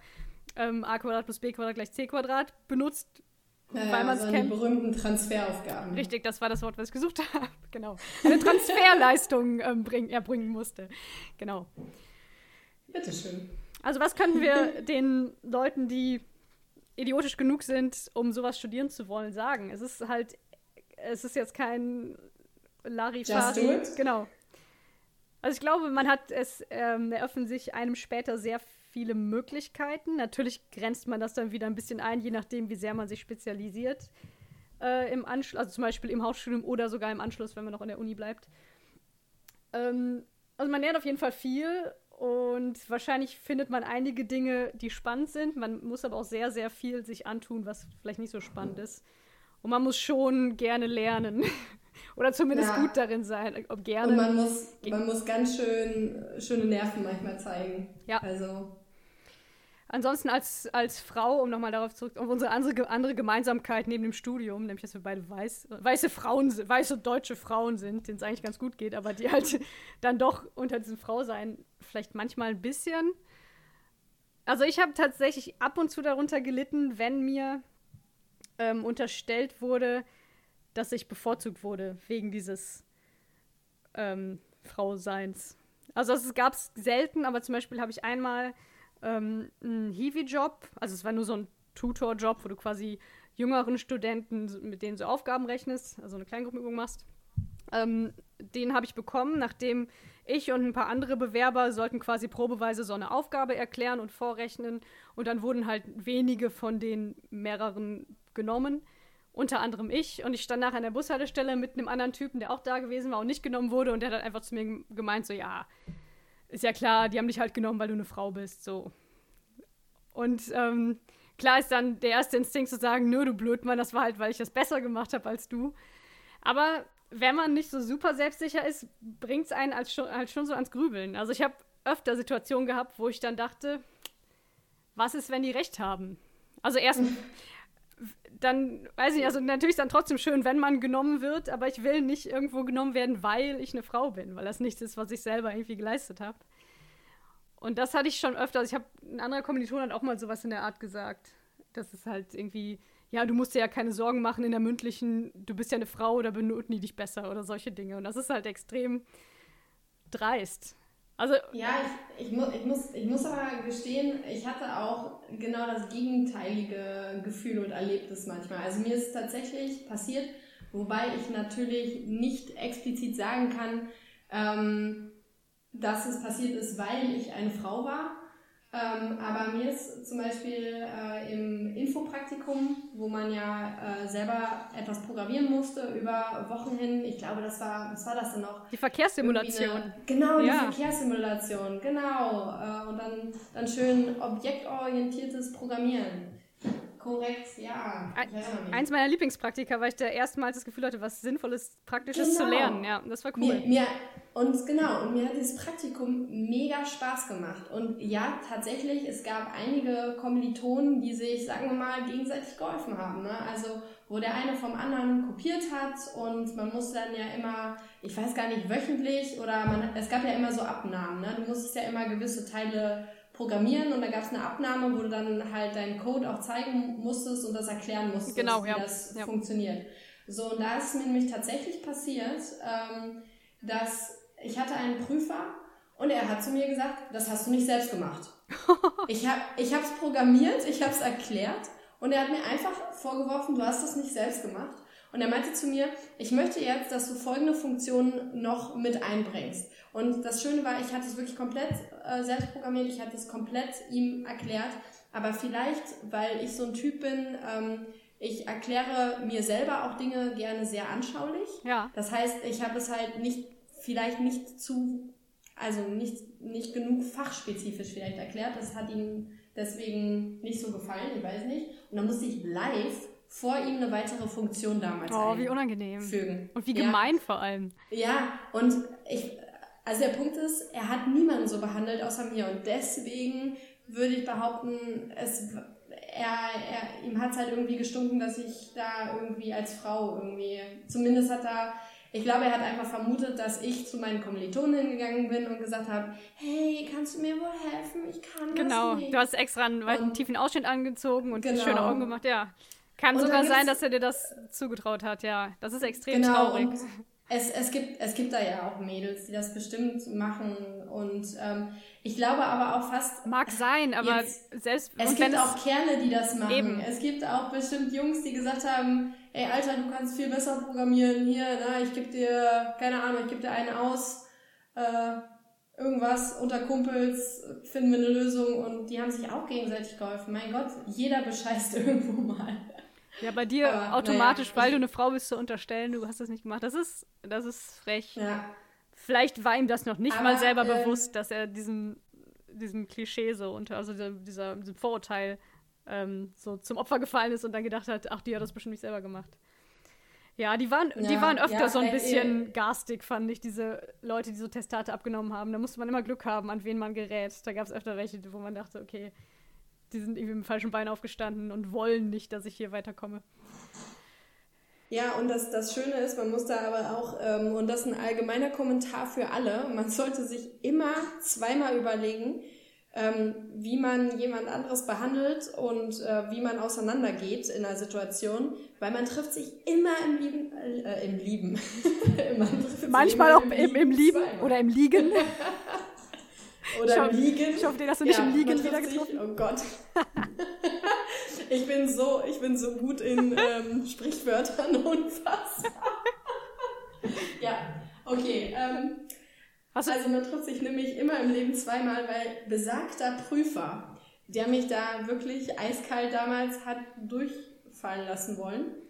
ähm, a Quadrat plus b Quadrat gleich c Quadrat benutzt, ja, weil man es also kennt. Die berühmten Transferaufgaben. Richtig, das war das Wort, was ich gesucht habe. genau. Eine Transferleistung ähm, bring, erbringen musste. Genau. Bitteschön. Also, was können wir den Leuten, die idiotisch genug sind, um sowas studieren zu wollen, sagen? Es ist halt, es ist jetzt kein Larifari. Just do it. Genau. Also ich glaube, man hat es ähm, eröffnen sich einem später sehr viele Möglichkeiten. Natürlich grenzt man das dann wieder ein bisschen ein, je nachdem, wie sehr man sich spezialisiert äh, im Anschluss, also zum Beispiel im Hausstudium oder sogar im Anschluss, wenn man noch in der Uni bleibt. Ähm, also man lernt auf jeden Fall viel und wahrscheinlich findet man einige Dinge, die spannend sind. Man muss aber auch sehr, sehr viel sich antun, was vielleicht nicht so spannend ist. Und man muss schon gerne lernen. Oder zumindest ja. gut darin sein. Ob gerne. Und man muss, man muss ganz schön schöne Nerven manchmal zeigen. Ja. Also. Ansonsten als, als Frau, um nochmal darauf zurück, um unsere andere, andere Gemeinsamkeit neben dem Studium, nämlich dass wir beide weiß, weiße Frauen, weiße deutsche Frauen sind, denen es eigentlich ganz gut geht, aber die halt dann doch unter diesem Frausein vielleicht manchmal ein bisschen. Also ich habe tatsächlich ab und zu darunter gelitten, wenn mir ähm, unterstellt wurde, dass ich bevorzugt wurde wegen dieses ähm, Frauseins. Also es gab es selten, aber zum Beispiel habe ich einmal ähm, einen Hiwi-Job, also es war nur so ein Tutor-Job, wo du quasi jüngeren Studenten, mit denen du Aufgaben rechnest, also eine Kleingruppenübung machst. Ähm, den habe ich bekommen, nachdem ich und ein paar andere Bewerber sollten quasi probeweise so eine Aufgabe erklären und vorrechnen. Und dann wurden halt wenige von den mehreren genommen unter anderem ich. Und ich stand nachher an der Bushaltestelle mit einem anderen Typen, der auch da gewesen war und nicht genommen wurde. Und der hat einfach zu mir gemeint, so, ja, ist ja klar, die haben dich halt genommen, weil du eine Frau bist, so. Und ähm, klar ist dann der erste Instinkt zu sagen, nö, du Blödmann, das war halt, weil ich das besser gemacht habe als du. Aber wenn man nicht so super selbstsicher ist, bringt es einen als schon, halt schon so ans Grübeln. Also ich habe öfter Situationen gehabt, wo ich dann dachte, was ist, wenn die recht haben? Also erst, dann, weiß ich nicht, also natürlich ist dann trotzdem schön, wenn man genommen wird, aber ich will nicht irgendwo genommen werden, weil ich eine Frau bin, weil das nichts ist, was ich selber irgendwie geleistet habe. Und das hatte ich schon öfter. Also ich habe, ein anderer Kommiliton hat auch mal sowas in der Art gesagt. Das ist halt irgendwie, ja, du musst dir ja keine Sorgen machen in der mündlichen, du bist ja eine Frau oder benoten die dich besser oder solche Dinge. Und das ist halt extrem dreist. Also ja, ich, ich, mu ich, muss, ich muss aber gestehen, ich hatte auch genau das gegenteilige Gefühl und Erlebnis manchmal. Also mir ist tatsächlich passiert, wobei ich natürlich nicht explizit sagen kann, ähm, dass es passiert ist, weil ich eine Frau war. Ähm, aber mir ist zum Beispiel äh, im Infopraktikum, wo man ja äh, selber etwas programmieren musste über Wochen hin, ich glaube, das war, was war das denn noch? Die Verkehrssimulation. Eine, genau, die Verkehrssimulation, genau. Äh, und dann, dann schön objektorientiertes Programmieren. Korrekt, ja. Eins meiner Lieblingspraktika, weil ich da erstmals das Gefühl hatte, was Sinnvolles, Praktisches genau. zu lernen. Ja, das war cool. Mir, mir, und genau, und mir hat dieses Praktikum mega Spaß gemacht. Und ja, tatsächlich, es gab einige Kommilitonen, die sich, sagen wir mal, gegenseitig geholfen haben. Ne? Also, wo der eine vom anderen kopiert hat und man muss dann ja immer, ich weiß gar nicht, wöchentlich oder man, es gab ja immer so Abnahmen. Ne? Du musstest ja immer gewisse Teile programmieren und da gab es eine Abnahme, wo du dann halt deinen Code auch zeigen musstest und das erklären musstest, genau, wie ja. das ja. funktioniert. So, und da ist mir nämlich tatsächlich passiert, ähm, dass ich hatte einen Prüfer und er hat zu mir gesagt, das hast du nicht selbst gemacht. ich habe ich es programmiert, ich habe es erklärt und er hat mir einfach vorgeworfen, du hast das nicht selbst gemacht. Und er meinte zu mir, ich möchte jetzt, dass du folgende Funktionen noch mit einbringst. Und das Schöne war, ich hatte es wirklich komplett äh, selbst programmiert, ich hatte es komplett ihm erklärt. Aber vielleicht, weil ich so ein Typ bin, ähm, ich erkläre mir selber auch Dinge gerne sehr anschaulich. Ja. Das heißt, ich habe es halt nicht, vielleicht nicht zu, also nicht, nicht genug fachspezifisch vielleicht erklärt. Das hat ihm deswegen nicht so gefallen, ich weiß nicht. Und dann musste ich live vor ihm eine weitere Funktion damals Oh, wie unangenehm. Fügen. Und wie gemein ja. vor allem. Ja, und ich, also der Punkt ist, er hat niemanden so behandelt außer mir und deswegen würde ich behaupten, es, er, er, ihm hat es halt irgendwie gestunken, dass ich da irgendwie als Frau irgendwie, zumindest hat er, ich glaube, er hat einfach vermutet, dass ich zu meinen Kommilitonen hingegangen bin und gesagt habe, hey, kannst du mir wohl helfen? Ich kann genau. das nicht. Genau, du hast extra einen und, tiefen Ausschnitt angezogen und genau. schöne Augen gemacht, ja. Kann und sogar sein, dass er dir das zugetraut hat, ja. Das ist extrem genau, traurig. Es, es, gibt, es gibt da ja auch Mädels, die das bestimmt machen. Und ähm, ich glaube aber auch fast. Mag sein, aber jetzt, selbst. Es gibt auch Kerle, die das machen. Eben. Es gibt auch bestimmt Jungs, die gesagt haben: Ey, Alter, du kannst viel besser programmieren. Hier, na, ich gebe dir, keine Ahnung, ich gebe dir einen aus. Äh, irgendwas unter Kumpels, finden wir eine Lösung. Und die haben sich auch gegenseitig geholfen. Mein Gott, jeder bescheißt irgendwo mal. Ja, bei dir Aber, automatisch, naja, weil du eine Frau bist, zu unterstellen, du hast das nicht gemacht. Das ist, das ist frech. Ja. Vielleicht war ihm das noch nicht Aber, mal selber äh, bewusst, dass er diesem, diesem Klischee so unter, also dieser, diesem Vorurteil ähm, so zum Opfer gefallen ist und dann gedacht hat, ach, die hat das bestimmt nicht selber gemacht. Ja, die waren, ja, die waren öfter ja, so ein bisschen äh, garstig, fand ich, diese Leute, die so Testate abgenommen haben. Da musste man immer Glück haben, an wen man gerät. Da gab es öfter welche, wo man dachte, okay, die sind irgendwie mit dem falschen Bein aufgestanden und wollen nicht, dass ich hier weiterkomme. Ja, und das, das Schöne ist, man muss da aber auch, ähm, und das ist ein allgemeiner Kommentar für alle, man sollte sich immer zweimal überlegen, ähm, wie man jemand anderes behandelt und äh, wie man auseinandergeht in einer Situation, weil man trifft sich immer im Lieben, äh, im Lieben. Manchmal auch im, im, im Lieben oder im Liegen. Oder ich hoffe, Liegen. Ich hoffe, den hast du nicht ja, im Liegen wieder getroffen. oh Gott. ich, bin so, ich bin so gut in ähm, Sprichwörtern, unfassbar. ja, okay. Ähm, also man trifft sich nämlich immer im Leben zweimal, weil besagter Prüfer, der mich da wirklich eiskalt damals hat durchfallen lassen wollen,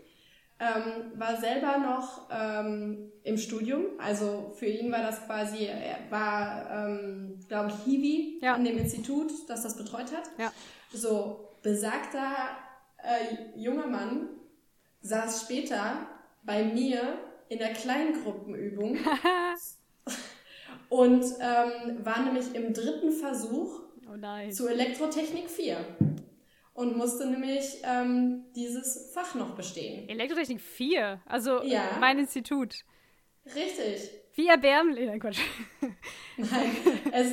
ähm, war selber noch ähm, im Studium. Also für ihn war das quasi, er war, ähm, glaube ich, Hiwi ja. an dem Institut, das das betreut hat. Ja. So, besagter äh, junger Mann saß später bei mir in der Kleingruppenübung und ähm, war nämlich im dritten Versuch oh zu Elektrotechnik 4 und musste nämlich ähm, dieses Fach noch bestehen. Elektrotechnik 4, also ja. mein Institut. Richtig. Wie erbärmlich, nein, Quatsch. Nein, es,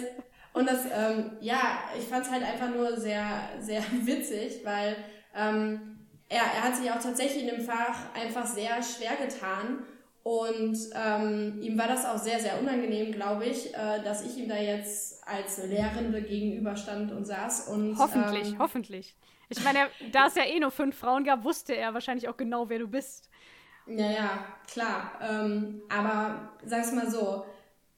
und das, ähm, ja, ich fand es halt einfach nur sehr, sehr witzig, weil ähm, er, er hat sich auch tatsächlich in dem Fach einfach sehr schwer getan Und ähm, ihm war das auch sehr, sehr unangenehm, glaube ich, äh, dass ich ihm da jetzt als Lehrende gegenüberstand und saß. Und, hoffentlich, ähm, hoffentlich. Ich meine, da es ja eh nur fünf Frauen gab, wusste er wahrscheinlich auch genau, wer du bist. Ja, ja, klar. Ähm, aber sag's mal so,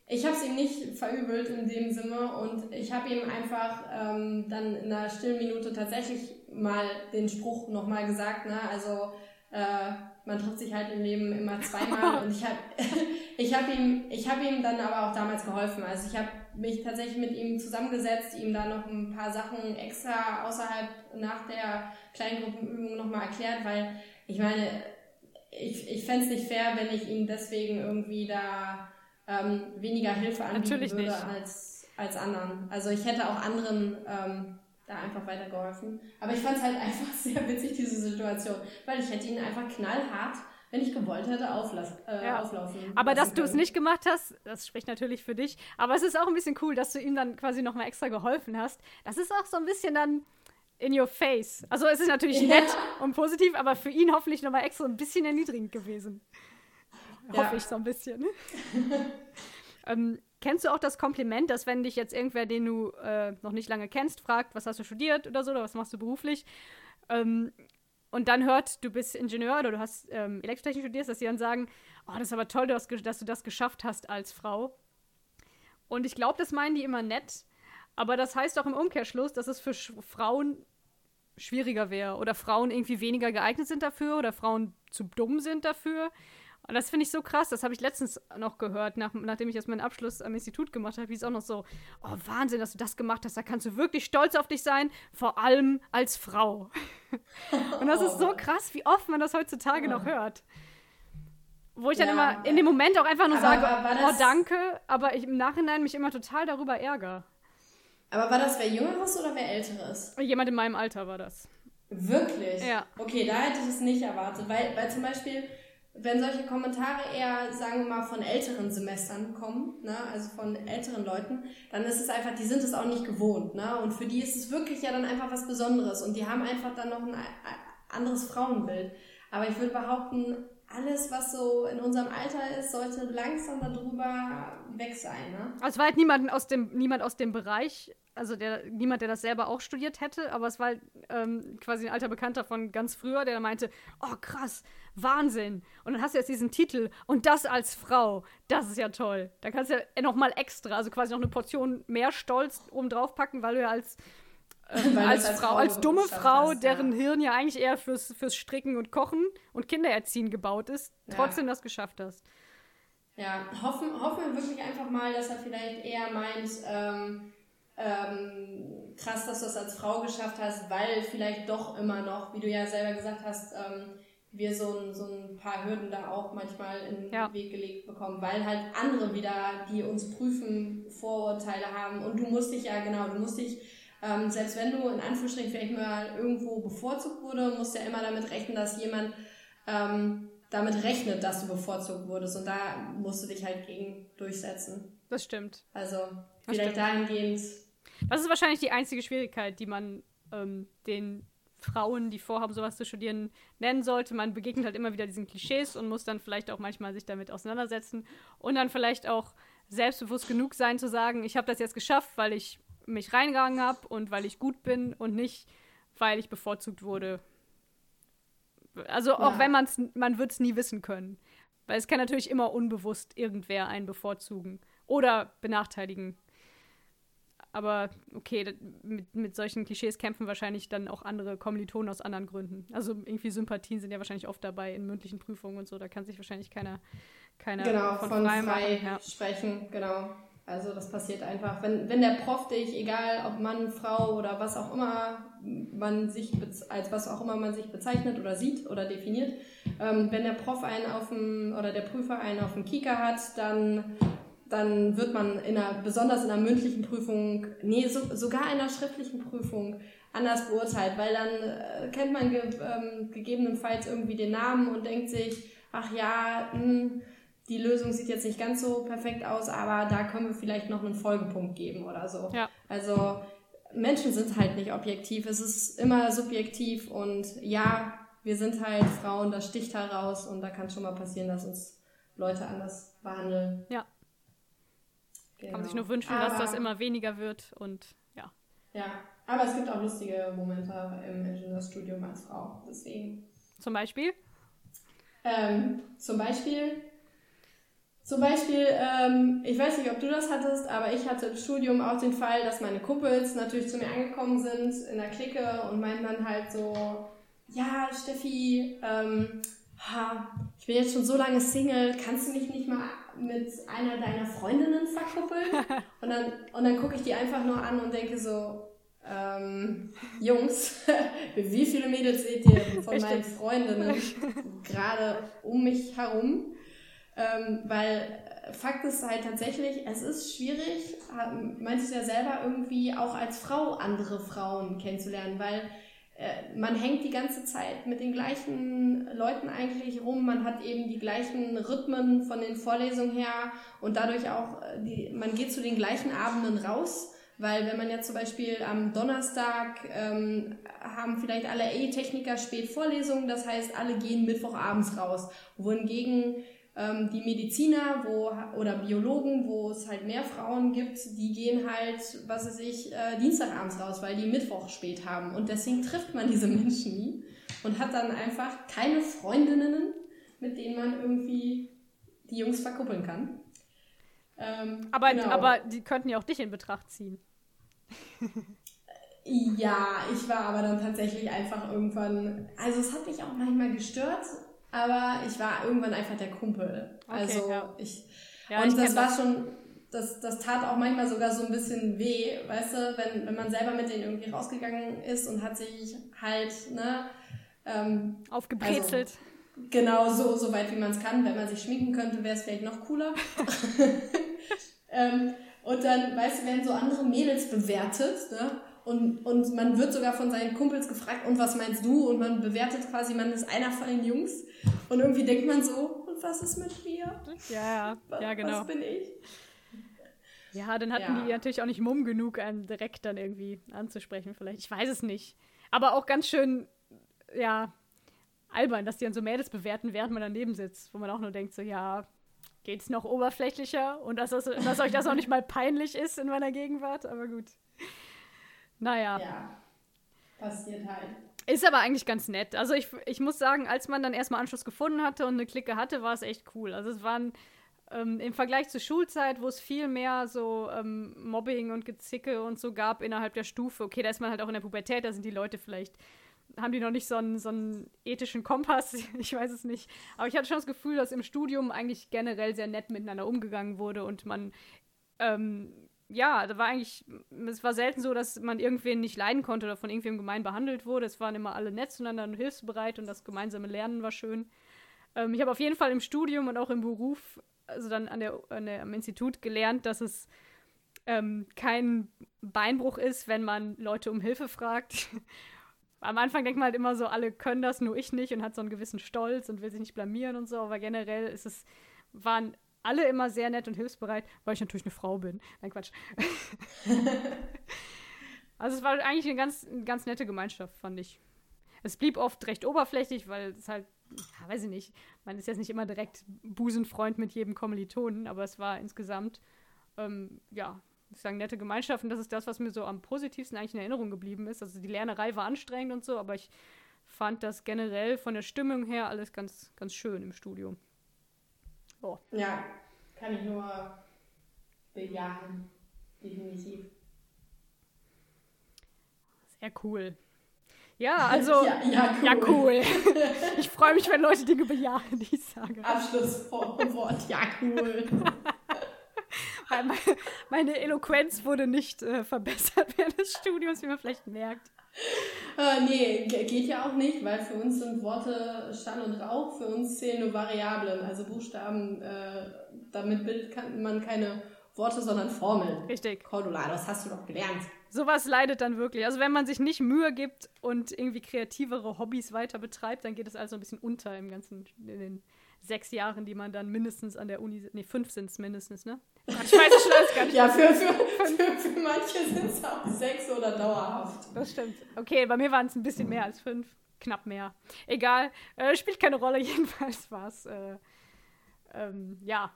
ich habe es ihm nicht verübelt in dem Sinne und ich habe ihm einfach ähm, dann in einer stillen Minute tatsächlich mal den Spruch nochmal gesagt, ne? Also äh, man trifft sich halt im Leben immer zweimal und ich habe ich hab ihm, ich hab ihm dann aber auch damals geholfen. Also ich habe mich tatsächlich mit ihm zusammengesetzt, ihm da noch ein paar Sachen extra außerhalb nach der Kleingruppenübung nochmal erklärt, weil ich meine, ich, ich fände es nicht fair, wenn ich ihm deswegen irgendwie da ähm, weniger Hilfe anbieten Natürlich würde nicht. als, als anderen. Also ich hätte auch anderen ähm, da einfach weitergeholfen. Aber ich fand es halt einfach sehr witzig, diese Situation, weil ich hätte ihn einfach knallhart, wenn ich gewollt hätte, auflass, äh, Ja. auflaufen. Aber dass du es nicht gemacht hast, das spricht natürlich für dich. Aber es ist auch ein bisschen cool, dass du ihm dann quasi nochmal extra geholfen hast. Das ist auch so ein bisschen dann in your face. Also es ist natürlich Ja. nett und positiv, aber für ihn hoffentlich nochmal extra ein bisschen erniedrigend gewesen. Ja. Hoffe ich so ein bisschen. ähm, kennst du auch das Kompliment, dass wenn dich jetzt irgendwer, den du äh, noch nicht lange kennst, fragt, was hast du studiert oder so, oder was machst du beruflich, ähm, und dann hört, du bist Ingenieur oder du hast ähm, Elektrotechnik studiert, dass sie dann sagen, oh, das ist aber toll, dass, du das geschafft hast als Frau. Und ich glaube, das meinen die immer nett, aber das heißt auch im Umkehrschluss, dass es für Sch Frauen schwieriger wäre oder Frauen irgendwie weniger geeignet sind dafür oder Frauen zu dumm sind dafür. Und das finde ich so krass, das habe ich letztens noch gehört, nach, nachdem ich jetzt meinen Abschluss am Institut gemacht habe, wie es auch noch so, oh Wahnsinn, dass du das gemacht hast, da kannst du wirklich stolz auf dich sein, vor allem als Frau. Und das ist so krass, wie oft man das heutzutage noch hört. Wo ich dann Ja, immer in dem Moment auch einfach nur aber sage, war oh danke, aber ich im Nachhinein mich immer total darüber ärgere. Aber war das wer Jüngeres oder wer Älteres? Jemand in meinem Alter war das. Wirklich? Ja. Okay, da hätte ich es nicht erwartet, weil, weil zum Beispiel, wenn solche Kommentare eher, sagen wir mal, von älteren Semestern kommen, ne, also von älteren Leuten, dann ist es einfach, die sind es auch nicht gewohnt, ne, und für die ist es wirklich ja dann einfach was Besonderes und die haben einfach dann noch ein anderes Frauenbild. Aber ich würde behaupten, alles, was so in unserem Alter ist, sollte langsam darüber weg sein, ne? Also es war halt niemand aus dem, niemand aus dem Bereich, also der, niemand, der das selber auch studiert hätte, aber es war halt, ähm, quasi ein alter Bekannter von ganz früher, der meinte, oh krass, Wahnsinn. Und dann hast du jetzt diesen Titel und das als Frau, das ist ja toll. Da kannst du ja noch mal extra, also quasi noch eine Portion mehr Stolz oben drauf packen, weil du ja als ähm, als, als Frau, Frau als dumme Frau, hast, deren ja. Hirn ja eigentlich eher fürs, fürs Stricken und Kochen und Kindererziehen gebaut ist, Ja. trotzdem das geschafft hast. Ja, hoffen, hoffen wir wirklich einfach mal, dass er vielleicht eher meint, ähm, ähm, krass, dass du es als Frau geschafft hast, weil vielleicht doch immer noch, wie du ja selber gesagt hast, ähm, wir so ein, so ein paar Hürden da auch manchmal in den Ja. Weg gelegt bekommen, weil halt andere wieder, die uns prüfen, Vorurteile haben. Und du musst dich ja, genau, du musst dich, ähm, selbst wenn du in Anführungsstrichen vielleicht mal irgendwo bevorzugt wurde, musst ja immer damit rechnen, dass jemand ähm, damit rechnet, dass du bevorzugt wurdest. Und da musst du dich halt gegen durchsetzen. Das stimmt. Also Das vielleicht stimmt. dahingehend. Das ist wahrscheinlich die einzige Schwierigkeit, die man ähm, den Frauen, die vorhaben, sowas zu studieren, nennen sollte. Man begegnet halt immer wieder diesen Klischees und muss dann vielleicht auch manchmal sich damit auseinandersetzen und dann vielleicht auch selbstbewusst genug sein zu sagen, ich habe das jetzt geschafft, weil ich mich reingegangen habe und weil ich gut bin und nicht, weil ich bevorzugt wurde. Also auch Ja. wenn man es, man wird es nie wissen können. Weil es kann natürlich immer unbewusst irgendwer einen bevorzugen oder benachteiligen. Aber okay, mit, mit solchen Klischees kämpfen wahrscheinlich dann auch andere Kommilitonen aus anderen Gründen. Also irgendwie Sympathien sind ja wahrscheinlich oft dabei in mündlichen Prüfungen und so. Da kann sich wahrscheinlich keiner, keiner genau, von, von, frei frei. Ja. sprechen, genau. Also das passiert einfach. Wenn, wenn der Prof dich, egal ob Mann, Frau oder was auch immer man sich als was auch immer man sich bezeichnet oder sieht oder definiert, ähm, wenn der Prof einen auf dem oder der Prüfer einen auf dem Kieker hat, dann dann wird man in einer, besonders in einer mündlichen Prüfung, nee, so, sogar in einer schriftlichen Prüfung anders beurteilt, weil dann äh, kennt man ge, ähm, gegebenenfalls irgendwie den Namen und denkt sich, ach ja, mh, die Lösung sieht jetzt nicht ganz so perfekt aus, aber da können wir vielleicht noch einen Folgepunkt geben oder so. Ja. Also Menschen sind halt nicht objektiv, es ist immer subjektiv und ja, wir sind halt Frauen, das sticht heraus und da kann schon mal passieren, dass uns Leute anders behandeln. Ja. Genau. Kann man sich nur wünschen, aber, dass das immer weniger wird und ja. Ja, aber es gibt auch lustige Momente im Ingenieurstudium als Frau. Deswegen. Zum Beispiel? Ähm, zum Beispiel zum Beispiel, ähm, ich weiß nicht, ob du das hattest, aber ich hatte im Studium auch den Fall, dass meine Kumpels natürlich zu mir angekommen sind in der Clique und meinen dann halt so, ja, Steffi, ähm, ha, ich bin jetzt schon so lange Single, kannst du mich nicht mal mit einer deiner Freundinnen verkuppeln? Und dann, und dann gucke ich die einfach nur an und denke so, ähm, Jungs, wie viele Mädels seht ihr von meinen Freundinnen gerade um mich herum? Ähm, weil äh, Fakt ist halt tatsächlich, es ist schwierig, meintest ja selber irgendwie auch als Frau andere Frauen kennenzulernen, weil man hängt die ganze Zeit mit den gleichen Leuten eigentlich rum, man hat eben die gleichen Rhythmen von den Vorlesungen her und dadurch auch, äh, die, man geht zu den gleichen Abenden raus. Weil wenn man jetzt zum Beispiel am Donnerstag ähm, haben vielleicht alle E-Techniker spät Vorlesungen, das heißt, alle gehen Mittwochabends raus. Wohingegen ähm, die Mediziner wo, oder Biologen, wo es halt mehr Frauen gibt, die gehen halt, was weiß ich, äh, Dienstagabends raus, weil die Mittwoch spät haben. Und deswegen trifft man diese Menschen nie und hat dann einfach keine Freundinnen, mit denen man irgendwie die Jungs verkuppeln kann. Ähm, aber, genau. aber die könnten ja auch dich in Betracht ziehen. Ja, ich war aber dann tatsächlich einfach irgendwann, also es hat mich auch manchmal gestört, aber ich war irgendwann einfach der Kumpel. Okay, also ja. ich ja, und ich das war das. schon, das, das tat auch manchmal sogar so ein bisschen weh, weißt du, wenn, wenn man selber mit denen irgendwie rausgegangen ist und hat sich halt, ne, ähm, aufgebrezelt. Also, genau so, so weit wie man es kann. Wenn man sich schminken könnte, wäre es vielleicht noch cooler. ähm, und dann, weißt du, werden so andere Mädels bewertet, ne? Und, und man wird sogar von seinen Kumpels gefragt, und was meinst du? Und man bewertet quasi, man ist einer von den Jungs. Und irgendwie denkt man so, und was ist mit mir? Ja, ja, ja genau. Was bin ich? Ja, dann hatten ja. die natürlich auch nicht Mumm genug, einen direkt dann irgendwie anzusprechen, vielleicht. Ich weiß es nicht. Aber auch ganz schön, ja, albern, dass die dann so Mädels bewerten, während man daneben sitzt, wo man auch nur denkt, so, ja, geht's noch oberflächlicher und dass, das, dass euch das auch nicht mal peinlich ist in meiner Gegenwart, aber gut. Naja. Ja, passiert halt. Ist aber eigentlich ganz nett. Also ich, ich muss sagen, als man dann erstmal Anschluss gefunden hatte und eine Clique hatte, war es echt cool. Also es waren ähm, im Vergleich zur Schulzeit, wo es viel mehr so ähm, Mobbing und Gezicke und so gab innerhalb der Stufe. Okay, da ist man halt auch in der Pubertät, da sind die Leute vielleicht, haben die noch nicht so einen, so einen ethischen Kompass, ich weiß es nicht. Aber ich hatte schon das Gefühl, dass im Studium eigentlich generell sehr nett miteinander umgegangen wurde und man ähm, ja, da war eigentlich, es war selten so, dass man irgendwen nicht leiden konnte oder von irgendwem gemein behandelt wurde. Es waren immer alle nett zueinander und hilfsbereit und das gemeinsame Lernen war schön. Ähm, ich habe auf jeden Fall im Studium und auch im Beruf, also dann an der, an der am Institut gelernt, dass es ähm, kein Beinbruch ist, wenn man Leute um Hilfe fragt. Am Anfang denkt man halt immer so, alle können das, nur ich nicht und hat so einen gewissen Stolz und will sich nicht blamieren und so, aber generell ist es, waren alle immer sehr nett und hilfsbereit, weil ich natürlich eine Frau bin. Nein, Quatsch. also es war eigentlich eine ganz, eine ganz nette Gemeinschaft, fand ich. Es blieb oft recht oberflächlich, weil es halt, ja, weiß ich nicht, man ist jetzt nicht immer direkt Busenfreund mit jedem Kommilitonen, aber es war insgesamt, ähm, ja, ich sagen, nette Gemeinschaft und das ist das, was mir so am positivsten eigentlich in Erinnerung geblieben ist. Also die Lernerei war anstrengend und so, aber ich fand das generell von der Stimmung her alles ganz, ganz schön im Studium. Oh. Ja, kann ich nur bejahen. Definitiv. Sehr cool. Ja, also. ja, ja, cool. Ja, cool. ich freue mich, wenn Leute Dinge bejahen, die ich sage. Abschlusswort, ja, cool. meine Eloquenz wurde nicht äh, verbessert während des Studiums, wie man vielleicht merkt. Äh, nee, geht ja auch nicht, weil für uns sind Worte Schall und Rauch, für uns zählen nur Variablen, also Buchstaben, äh, damit bildet man keine Worte, sondern Formeln. Richtig. Cordula, das hast du doch gelernt. Sowas leidet dann wirklich. Also wenn man sich nicht Mühe gibt und irgendwie kreativere Hobbys weiter betreibt, dann geht es also ein bisschen unter im ganzen, in den sechs Jahren, die man dann mindestens an der Uni, nee, fünf sind es mindestens, ne? Ich weiß es schon gar nicht. ja, für, für, für, für manche sind es auch sechs oder dauerhaft. Das stimmt. Okay, bei mir waren es ein bisschen mehr als fünf. Knapp mehr. Egal. Äh, spielt keine Rolle. Jedenfalls war es äh, ähm, ja.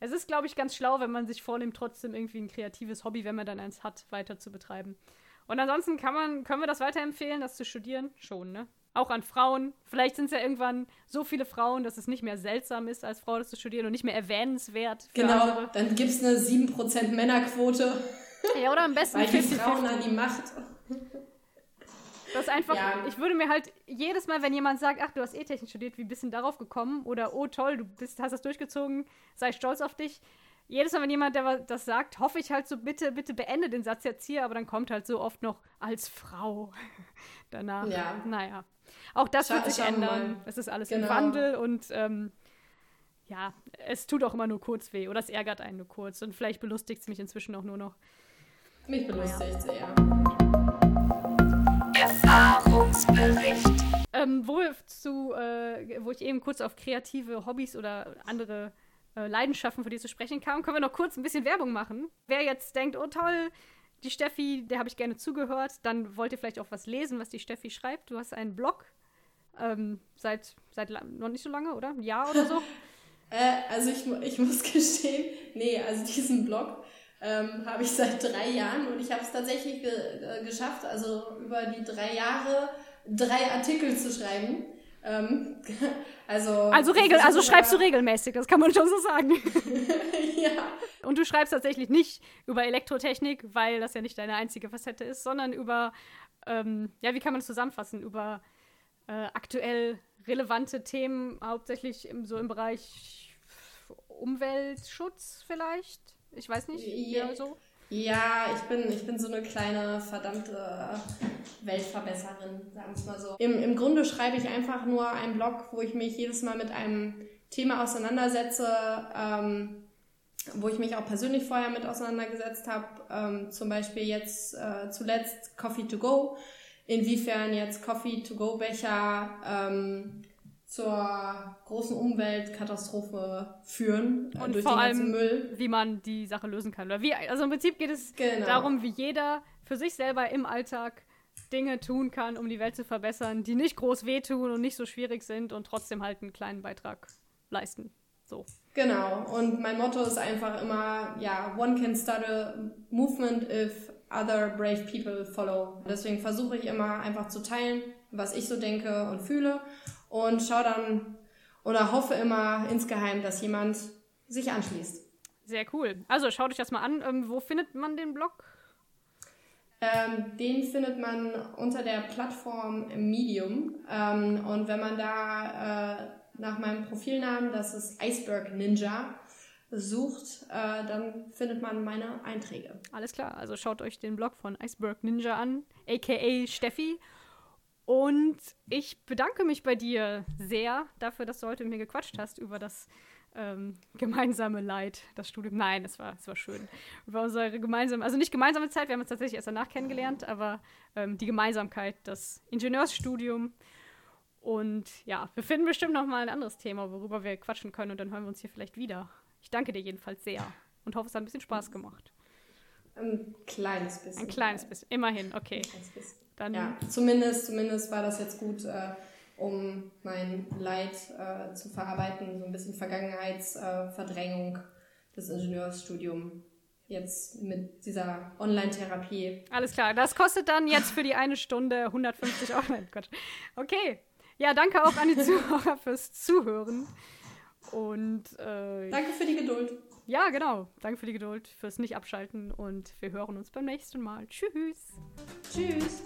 Es ist, glaube ich, ganz schlau, wenn man sich vornimmt, trotzdem irgendwie ein kreatives Hobby, wenn man dann eins hat, weiter zu betreiben. Und ansonsten kann man, können wir das weiterempfehlen, das zu studieren? Schon, ne? Auch an Frauen. Vielleicht sind es ja irgendwann so viele Frauen, dass es nicht mehr seltsam ist, als Frau das zu studieren und nicht mehr erwähnenswert. genau, andere. dann gibt es eine 7% Männerquote. Ja, oder am besten Weil die Frauen an die Macht. Das einfach, ja. ich würde mir halt jedes Mal, wenn jemand sagt, ach, du hast E-Technik studiert, wie bist du darauf gekommen? Oder, oh toll, du bist, hast das durchgezogen, sei stolz auf dich. Jedes Mal, wenn jemand der das sagt, hoffe ich halt so, bitte, bitte beende den Satz jetzt hier, aber dann kommt halt so oft noch als Frau danach. Ja. Naja. Auch das Scha wird sich ändern. Es ist alles genau. im Wandel und ähm, ja, es tut auch immer nur kurz weh oder es ärgert einen nur kurz und vielleicht belustigt es mich inzwischen auch nur noch. Mich belustigt es ja. Erfahrungsbericht. Ähm, wo, zu, äh, wo ich eben kurz auf kreative Hobbys oder andere äh, Leidenschaften, für die zu sprechen kam, können wir noch kurz ein bisschen Werbung machen. Wer jetzt denkt, oh toll, die Steffi, der habe ich gerne zugehört, dann wollt ihr vielleicht auch was lesen, was die Steffi schreibt. Du hast einen Blog ähm, seit, seit noch nicht so lange, oder? Ein Jahr oder so? äh, also ich, ich muss gestehen, nee, also diesen Blog ähm, habe ich seit drei Jahren und ich habe es tatsächlich ge äh, geschafft, also über die drei Jahre drei Artikel zu schreiben. Ähm, also, also, regel, also schreibst du regelmäßig, das kann man schon so sagen. ja. Und du schreibst tatsächlich nicht über Elektrotechnik, weil das ja nicht deine einzige Facette ist, sondern über, ähm, ja, wie kann man das zusammenfassen? Über äh, aktuell relevante Themen, hauptsächlich im, so im Bereich Umweltschutz vielleicht? Ich weiß nicht, ja, so. Ja, ich bin, ich bin so eine kleine verdammte Weltverbesserin, sagen wir es mal so. Im, Im Grunde schreibe ich einfach nur einen Blog, wo ich mich jedes Mal mit einem Thema auseinandersetze, ähm, wo ich mich auch persönlich vorher mit auseinandergesetzt habe. Ähm, zum Beispiel jetzt äh, zuletzt Coffee to Go. Inwiefern jetzt Coffee to Go Becher ähm, zur großen Umweltkatastrophe führen äh, und durch vor den allem, Müll. wie man die Sache lösen kann. Oder wie, also im Prinzip geht es genau. darum, wie jeder für sich selber im Alltag Dinge tun kann, um die Welt zu verbessern, die nicht groß wehtun und nicht so schwierig sind und trotzdem halt einen kleinen Beitrag leisten. So. Genau. Und mein Motto ist einfach immer, ja, one can start a movement if other brave people follow. Deswegen versuche ich immer einfach zu teilen, was ich so denke und fühle und schaue dann oder hoffe immer insgeheim, dass jemand sich anschließt. Sehr cool. Also schaut euch das mal an. Ähm, wo findet man den Blog? Ähm, den findet man unter der Plattform Medium. Ähm, und wenn man da äh, nach meinem Profilnamen, das ist Iceberg Ninja, sucht, äh, dann findet man meine Einträge. Alles klar. Also schaut euch den Blog von Iceberg Ninja an, aka Steffi. Und ich bedanke mich bei dir sehr dafür, dass du heute mit mir gequatscht hast über das ähm, gemeinsame Leid, das Studium. Nein, es war, es war schön. Über unsere gemeinsame, also nicht gemeinsame Zeit, wir haben uns tatsächlich erst danach kennengelernt, aber ähm, die Gemeinsamkeit, das Ingenieursstudium. Und ja, wir finden bestimmt noch mal ein anderes Thema, worüber wir quatschen können und dann hören wir uns hier vielleicht wieder. Ich danke dir jedenfalls sehr und hoffe, es hat ein bisschen Spaß gemacht. Ein kleines bisschen. Ein kleines bisschen, immerhin, okay. Ein kleines bisschen. Dann ja, zumindest, zumindest war das jetzt gut, äh, um mein Leid äh, zu verarbeiten, so ein bisschen Vergangenheitsverdrängung äh, des Ingenieursstudiums jetzt mit dieser Online-Therapie. Alles klar, das kostet dann jetzt für die eine Stunde 150 Euro. Nein, Gott. Okay. Ja, danke auch an die Zuhörer fürs Zuhören. Und äh, danke für die Geduld. Ja, genau. Danke für die Geduld, fürs Nicht-Abschalten und wir hören uns beim nächsten Mal. Tschüss. Tschüss.